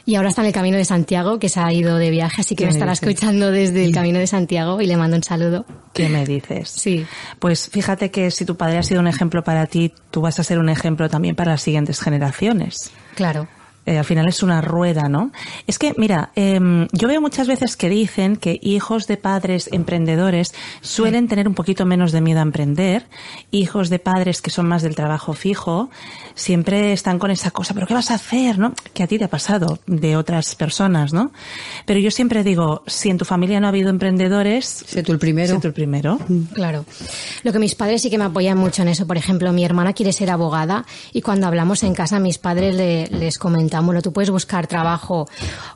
[SPEAKER 3] Y ahora está en el Camino de Santiago, que se ha ido de viaje, así que
[SPEAKER 2] ¿Qué
[SPEAKER 3] me estará
[SPEAKER 2] dices?
[SPEAKER 3] escuchando desde el Camino de Santiago y le mando un saludo.
[SPEAKER 2] ¿Qué me dices?
[SPEAKER 3] Sí.
[SPEAKER 2] Pues fíjate que si tu padre ha sido un ejemplo para ti, tú vas a ser un ejemplo también para las siguientes generaciones.
[SPEAKER 3] Claro.
[SPEAKER 2] Eh, al final es una rueda, ¿no? Es que, mira, em, yo veo muchas veces que dicen que hijos de padres emprendedores suelen tener un poquito menos de miedo a emprender, hijos de padres que son más del trabajo fijo, siempre están con esa cosa, pero ¿qué vas a hacer, no? Que a ti te ha pasado de otras personas, ¿no? Pero yo siempre digo, si en tu familia no ha habido emprendedores,
[SPEAKER 1] sé tú el primero.
[SPEAKER 2] Sé tú el primero.
[SPEAKER 3] Claro. Lo que mis padres sí que me apoyan mucho en eso. Por ejemplo, mi hermana quiere ser abogada y cuando hablamos en casa, mis padres le- les comentan, bueno, tú puedes buscar trabajo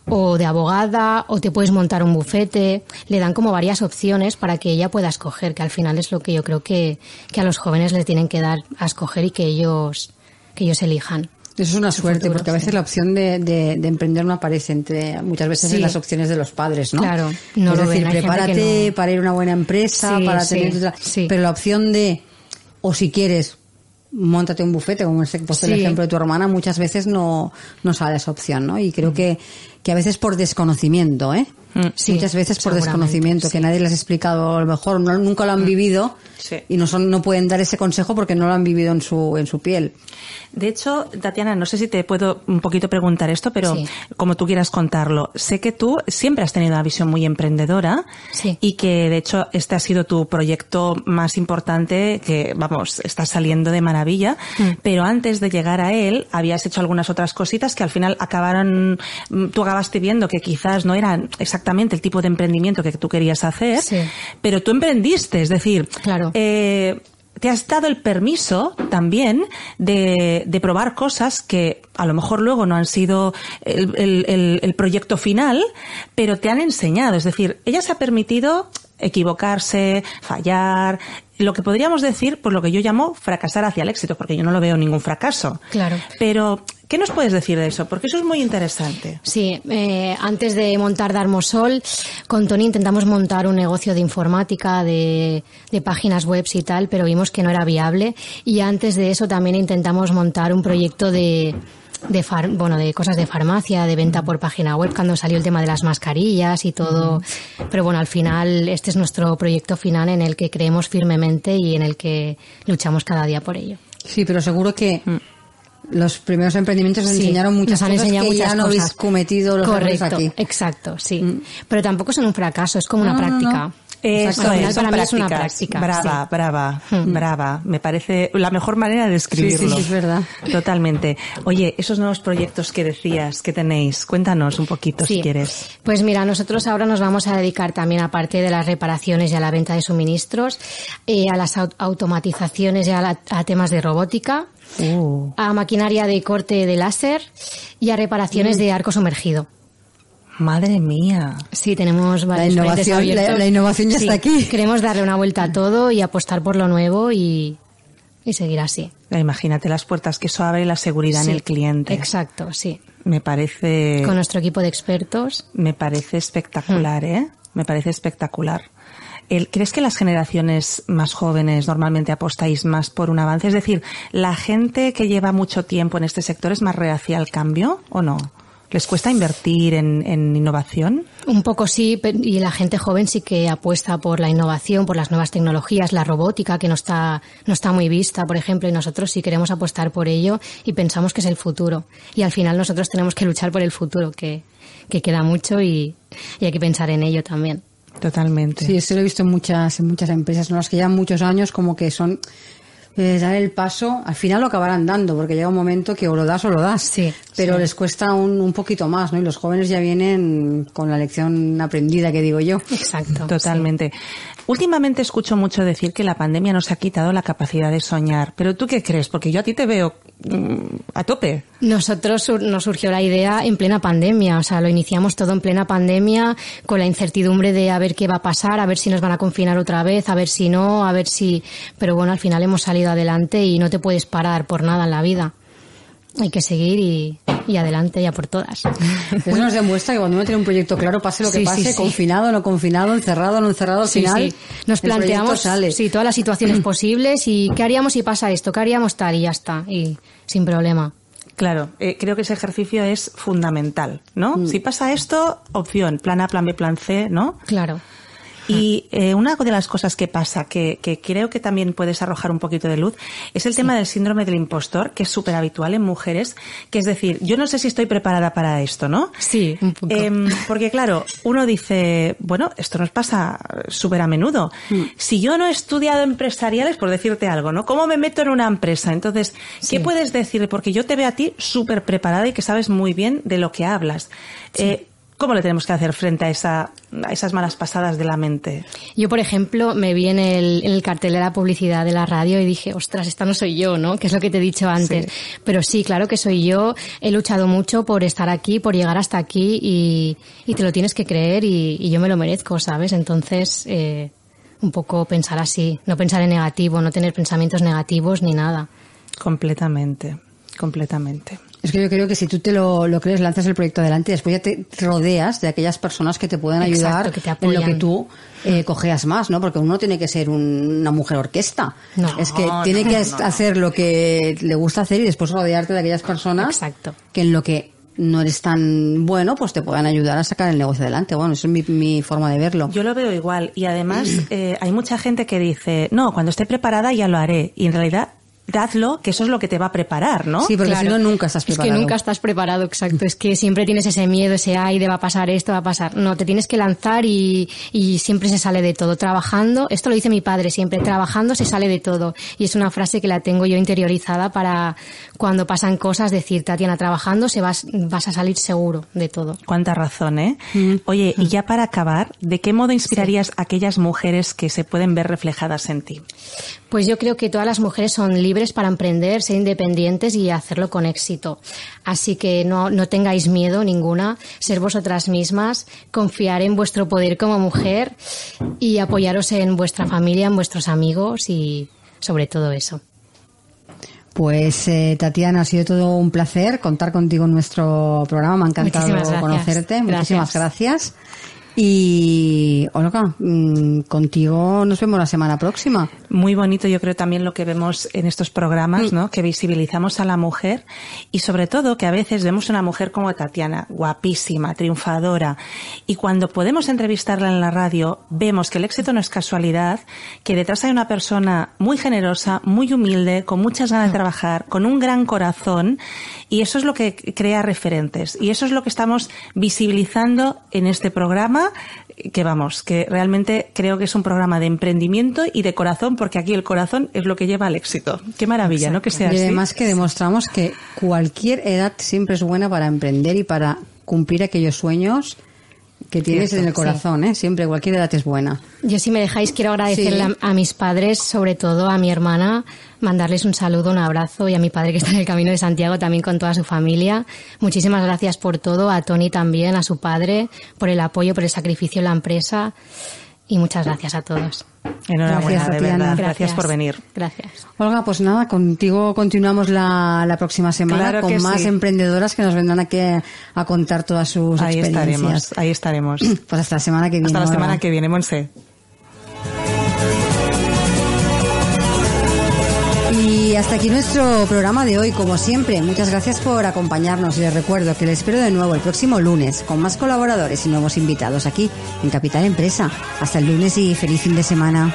[SPEAKER 3] o de abogada o te puedes montar un bufete. Le dan como varias opciones para que ella pueda escoger, que al final es lo que yo creo que, que a los jóvenes les tienen que dar a escoger y que ellos, que ellos elijan.
[SPEAKER 1] Eso es una suerte,
[SPEAKER 3] futuro,
[SPEAKER 1] porque a veces
[SPEAKER 3] sí.
[SPEAKER 1] la opción de, de- de emprender no aparece entre muchas veces
[SPEAKER 3] Sí.
[SPEAKER 1] en las opciones de los padres, ¿no?
[SPEAKER 3] Claro, no
[SPEAKER 1] es
[SPEAKER 3] lo
[SPEAKER 1] decir,
[SPEAKER 3] ven,
[SPEAKER 1] prepárate
[SPEAKER 3] no.
[SPEAKER 1] para ir a una buena empresa,
[SPEAKER 3] Sí,
[SPEAKER 1] para tener otra-
[SPEAKER 3] sí.
[SPEAKER 1] pero la opción de o si quieres montate un bufete, como es puesto el
[SPEAKER 3] Sí.
[SPEAKER 1] ejemplo de tu hermana, muchas veces no, no sale esa opción, ¿no? Y creo que, que a veces por desconocimiento, ¿eh?
[SPEAKER 2] Mm,
[SPEAKER 3] sí,
[SPEAKER 1] muchas veces por desconocimiento, que
[SPEAKER 3] sí.
[SPEAKER 1] nadie les ha explicado, a lo mejor no- nunca lo han vivido
[SPEAKER 2] Sí.
[SPEAKER 1] y no son, no pueden dar ese consejo porque no lo han vivido en su, en su piel.
[SPEAKER 2] De hecho, Tatiana, no sé si te puedo un poquito preguntar esto, pero
[SPEAKER 3] Sí.
[SPEAKER 2] como tú quieras contarlo, sé que tú siempre has tenido una visión muy emprendedora y que de hecho este ha sido tu proyecto más importante que, vamos, está saliendo de maravilla,
[SPEAKER 3] Mm.
[SPEAKER 2] pero antes de llegar a él habías hecho algunas otras cositas que al final acabaron, mm, tú acabaste viendo que quizás no eran exactamente el tipo de emprendimiento que tú querías hacer,
[SPEAKER 3] Sí.
[SPEAKER 2] pero tú emprendiste, es decir,
[SPEAKER 3] Claro.
[SPEAKER 2] eh, te has dado el permiso también de, de probar cosas que a lo mejor luego no han sido el, el- el- el proyecto final, pero te han enseñado. Es decir, ella se ha permitido equivocarse, fallar, lo que podríamos decir, por lo que yo llamo fracasar hacia el éxito, porque yo no lo veo ningún fracaso.
[SPEAKER 3] Claro.
[SPEAKER 2] Pero, ¿qué nos puedes decir de eso? Porque eso es muy interesante.
[SPEAKER 3] Sí, eh, antes de montar Darmosol, con Tony intentamos montar un negocio de informática, de, de páginas web y tal, pero vimos que no era viable. Y antes de eso también intentamos montar un proyecto de, de far- bueno, de cosas de farmacia, de venta por página web, cuando salió el tema de las mascarillas y todo. Pero bueno, al final este es nuestro proyecto final en el que creemos firmemente y en el que luchamos cada día por ello.
[SPEAKER 1] Sí, pero seguro que los primeros emprendimientos nos
[SPEAKER 3] Sí,
[SPEAKER 1] enseñaron muchas
[SPEAKER 3] nos han
[SPEAKER 1] cosas
[SPEAKER 3] enseñado
[SPEAKER 1] que ya
[SPEAKER 3] muchas
[SPEAKER 1] no habéis cometido los errores
[SPEAKER 3] Correcto,
[SPEAKER 1] aquí.
[SPEAKER 3] exacto, sí. Pero tampoco son un fracaso, es como una
[SPEAKER 1] no,
[SPEAKER 3] práctica.
[SPEAKER 1] no.
[SPEAKER 2] Eso es,
[SPEAKER 3] para mí es una práctica,
[SPEAKER 2] Brava,
[SPEAKER 3] sí.
[SPEAKER 2] brava, brava. Me parece la mejor manera de describirlo.
[SPEAKER 1] Sí, sí, es verdad.
[SPEAKER 2] Totalmente. Oye, esos nuevos proyectos que decías que tenéis, cuéntanos un poquito si quieres.
[SPEAKER 3] Pues mira, nosotros ahora nos vamos a dedicar también, aparte de las reparaciones y a la venta de suministros, eh, a las au- automatizaciones y a, la- a temas de robótica,
[SPEAKER 2] Uh,
[SPEAKER 3] a maquinaria de corte de láser y a reparaciones
[SPEAKER 1] Mm.
[SPEAKER 3] de arco sumergido.
[SPEAKER 2] Madre mía.
[SPEAKER 3] Sí, tenemos varios
[SPEAKER 1] innovación- la-
[SPEAKER 3] abiertos.
[SPEAKER 1] la innovación ya
[SPEAKER 3] Sí,
[SPEAKER 1] está aquí.
[SPEAKER 3] Queremos darle una vuelta a todo y apostar por lo nuevo y, y seguir así.
[SPEAKER 2] Imagínate las puertas que eso abre y la seguridad
[SPEAKER 3] Sí,
[SPEAKER 2] en el cliente.
[SPEAKER 3] Exacto, sí.
[SPEAKER 2] Me parece,
[SPEAKER 3] Con nuestro equipo de expertos.
[SPEAKER 2] me parece espectacular, ¿eh? Me parece espectacular. ¿Crees que las generaciones más jóvenes normalmente apostáis más por un avance? Es decir, ¿la gente que lleva mucho tiempo en este sector es más reacia al cambio o no? ¿Les cuesta invertir en, en innovación?
[SPEAKER 3] Un poco sí, y la gente joven sí que apuesta por la innovación, por las nuevas tecnologías, la robótica que no está, no está muy vista, por ejemplo, y nosotros sí queremos apostar por ello y pensamos que es el futuro. Y al final nosotros tenemos que luchar por el futuro, que, que queda mucho y, y hay que pensar en ello también.
[SPEAKER 2] Totalmente.
[SPEAKER 1] Sí, eso lo he visto en muchas, en muchas empresas, ¿no? Las que llevan muchos años como que son eh, dar el paso, al final lo acabarán dando, porque llega un momento que o lo das o lo das.
[SPEAKER 3] Sí,
[SPEAKER 1] pero
[SPEAKER 3] sí.
[SPEAKER 1] les cuesta un, un poquito más, ¿no? Y los jóvenes ya vienen con la lección aprendida, que digo yo.
[SPEAKER 3] Exacto.
[SPEAKER 2] Totalmente. Últimamente escucho mucho decir que la pandemia nos ha quitado la capacidad de soñar. Pero ¿tú qué crees? Porque yo a ti te veo mm, a tope.
[SPEAKER 3] Nosotros nos surgió la idea en plena pandemia, o sea, lo iniciamos todo en plena pandemia con la incertidumbre de a ver qué va a pasar, a ver si nos van a confinar otra vez, a ver si no, a ver si... Pero bueno, al final hemos salido adelante y no te puedes parar por nada en la vida. Hay que seguir y, y adelante ya por todas.
[SPEAKER 1] Eso nos demuestra que cuando uno tiene un proyecto claro, pase lo que
[SPEAKER 3] Sí, sí,
[SPEAKER 1] pase,
[SPEAKER 3] sí.
[SPEAKER 1] confinado, no confinado, encerrado, no encerrado, al
[SPEAKER 3] Sí,
[SPEAKER 1] final
[SPEAKER 3] sí. Nos planteamos
[SPEAKER 1] sale.
[SPEAKER 3] sí, todas las situaciones posibles y qué haríamos si pasa esto, qué haríamos tal y ya está, y sin problema.
[SPEAKER 2] Claro, eh, creo que ese ejercicio es fundamental, ¿no? Si pasa esto, opción, plan A, plan B, plan C, ¿no?
[SPEAKER 3] Claro.
[SPEAKER 2] Y eh, una de las cosas que pasa, que, que, creo que también puedes arrojar un poquito de luz, es el tema del síndrome del impostor, que es súper habitual en mujeres, que es decir, yo no sé si estoy preparada para esto, ¿no?
[SPEAKER 3] Sí, un poco.
[SPEAKER 2] Em, porque claro, uno dice, bueno, esto nos pasa súper a menudo. Mm. Si yo no he estudiado empresariales, por decirte algo, ¿no? ¿Cómo me meto en una empresa? Entonces, ¿qué puedes decir? Porque yo te veo a ti súper preparada y que sabes muy bien de lo que hablas. Eh, ¿Cómo le tenemos que hacer frente a, esa, a esas malas pasadas de la mente?
[SPEAKER 3] Yo, por ejemplo, me vi en el, en el, cartel de la publicidad de la radio y dije, ostras, esta no soy yo, ¿no? Que es lo que te he dicho antes. Pero sí, claro que soy yo. He luchado mucho por estar aquí, por llegar hasta aquí y, y te lo tienes que creer y, y, yo me lo merezco, ¿sabes? Entonces, eh, un poco pensar así, no pensar en negativo, no tener pensamientos negativos ni nada.
[SPEAKER 2] Completamente, completamente.
[SPEAKER 1] Es que yo creo que si tú te lo, lo crees, lanzas el proyecto adelante, después ya te rodeas de aquellas personas que te pueden ayudar
[SPEAKER 3] Exacto, que te
[SPEAKER 1] en lo que tú eh, cojeas más, ¿no? Porque uno tiene que ser un, una mujer orquesta.
[SPEAKER 3] No,
[SPEAKER 1] es que tiene que
[SPEAKER 2] no.
[SPEAKER 1] hacer lo que le gusta hacer y después rodearte de aquellas personas
[SPEAKER 3] Exacto.
[SPEAKER 1] que en lo que no eres tan bueno, pues te puedan ayudar a sacar el negocio adelante. Bueno, esa es mi, mi forma de verlo.
[SPEAKER 2] Yo lo veo igual. Y además, eh, hay mucha gente que dice, no, cuando esté preparada ya lo haré. Y en realidad, dadlo, que eso es lo que te va a preparar, ¿no?
[SPEAKER 1] Sí, porque
[SPEAKER 3] Claro.
[SPEAKER 1] si no, nunca estás
[SPEAKER 3] Es
[SPEAKER 1] preparado.
[SPEAKER 3] que nunca estás preparado, exacto. Es que siempre tienes ese miedo, ese ay, de va a pasar esto, va a pasar. No, te tienes que lanzar y, y siempre se sale de todo. Trabajando, esto lo dice mi padre siempre, trabajando se sale de todo. Y es una frase que la tengo yo interiorizada para cuando pasan cosas decir, Tatiana, trabajando se vas, vas a salir seguro de todo.
[SPEAKER 2] Cuánta razón, ¿eh? Oye, y ya para acabar, ¿de qué modo inspirarías a aquellas mujeres que se pueden ver reflejadas en ti?
[SPEAKER 3] Pues yo creo que todas las mujeres son libres para emprender, ser independientes y hacerlo con éxito. Así que no, no tengáis miedo ninguna, ser vosotras mismas, confiar en vuestro poder como mujer y apoyaros en vuestra familia, en vuestros amigos y sobre todo eso.
[SPEAKER 1] Pues eh, Tatiana, ha sido todo un placer contar contigo en nuestro programa. Me ha encantado
[SPEAKER 3] Muchísimas gracias.
[SPEAKER 1] conocerte. Muchísimas
[SPEAKER 3] Gracias.
[SPEAKER 1] Y, Olga, mm, contigo nos vemos la semana próxima.
[SPEAKER 2] Muy bonito, yo creo también lo que vemos en estos programas, ¿no? Que visibilizamos a la mujer y sobre todo que a veces vemos una mujer como Tatiana, guapísima, triunfadora, y cuando podemos entrevistarla en la radio, vemos que el éxito no es casualidad, que detrás hay una persona muy generosa, muy humilde, con muchas ganas de trabajar, con un gran corazón, y eso es lo que crea referentes, y eso es lo que estamos visibilizando en este programa que vamos, que realmente creo que es un programa de emprendimiento y de corazón, porque aquí el corazón es lo que lleva al éxito. Qué maravilla, ¿no? Que sea
[SPEAKER 1] y
[SPEAKER 2] así.
[SPEAKER 1] además que demostramos que cualquier edad siempre es buena para emprender y para cumplir aquellos sueños que tienes
[SPEAKER 2] Cierto,
[SPEAKER 1] en el corazón, ¿eh? Siempre, cualquier edad es buena.
[SPEAKER 3] Yo si me dejáis quiero agradecerle
[SPEAKER 1] Sí.
[SPEAKER 3] a, a mis padres, sobre todo a mi hermana, mandarles un saludo, un abrazo y a mi padre que está en el camino de Santiago también con toda su familia. Muchísimas gracias por todo, a Tony también, a su padre, por el apoyo, por el sacrificio en la empresa y muchas gracias a todos.
[SPEAKER 2] Enhorabuena,
[SPEAKER 1] Gracias,
[SPEAKER 2] de
[SPEAKER 1] Tatiana.
[SPEAKER 2] verdad. Gracias por venir.
[SPEAKER 3] Gracias.
[SPEAKER 1] Olga, pues nada, contigo continuamos la, la próxima semana
[SPEAKER 2] Claro
[SPEAKER 1] con más
[SPEAKER 2] sí.
[SPEAKER 1] emprendedoras que nos vendrán aquí a contar todas sus
[SPEAKER 2] Ahí
[SPEAKER 1] experiencias.
[SPEAKER 2] estaremos, ahí estaremos.
[SPEAKER 1] Pues hasta la semana que viene.
[SPEAKER 2] Hasta la
[SPEAKER 1] Olga.
[SPEAKER 2] semana que viene, Monse.
[SPEAKER 1] Hasta aquí nuestro programa de hoy, como siempre. Muchas gracias por acompañarnos y les recuerdo que les espero de nuevo el próximo lunes con más colaboradores y nuevos invitados aquí en Capital Empresa. Hasta el lunes y feliz fin de semana.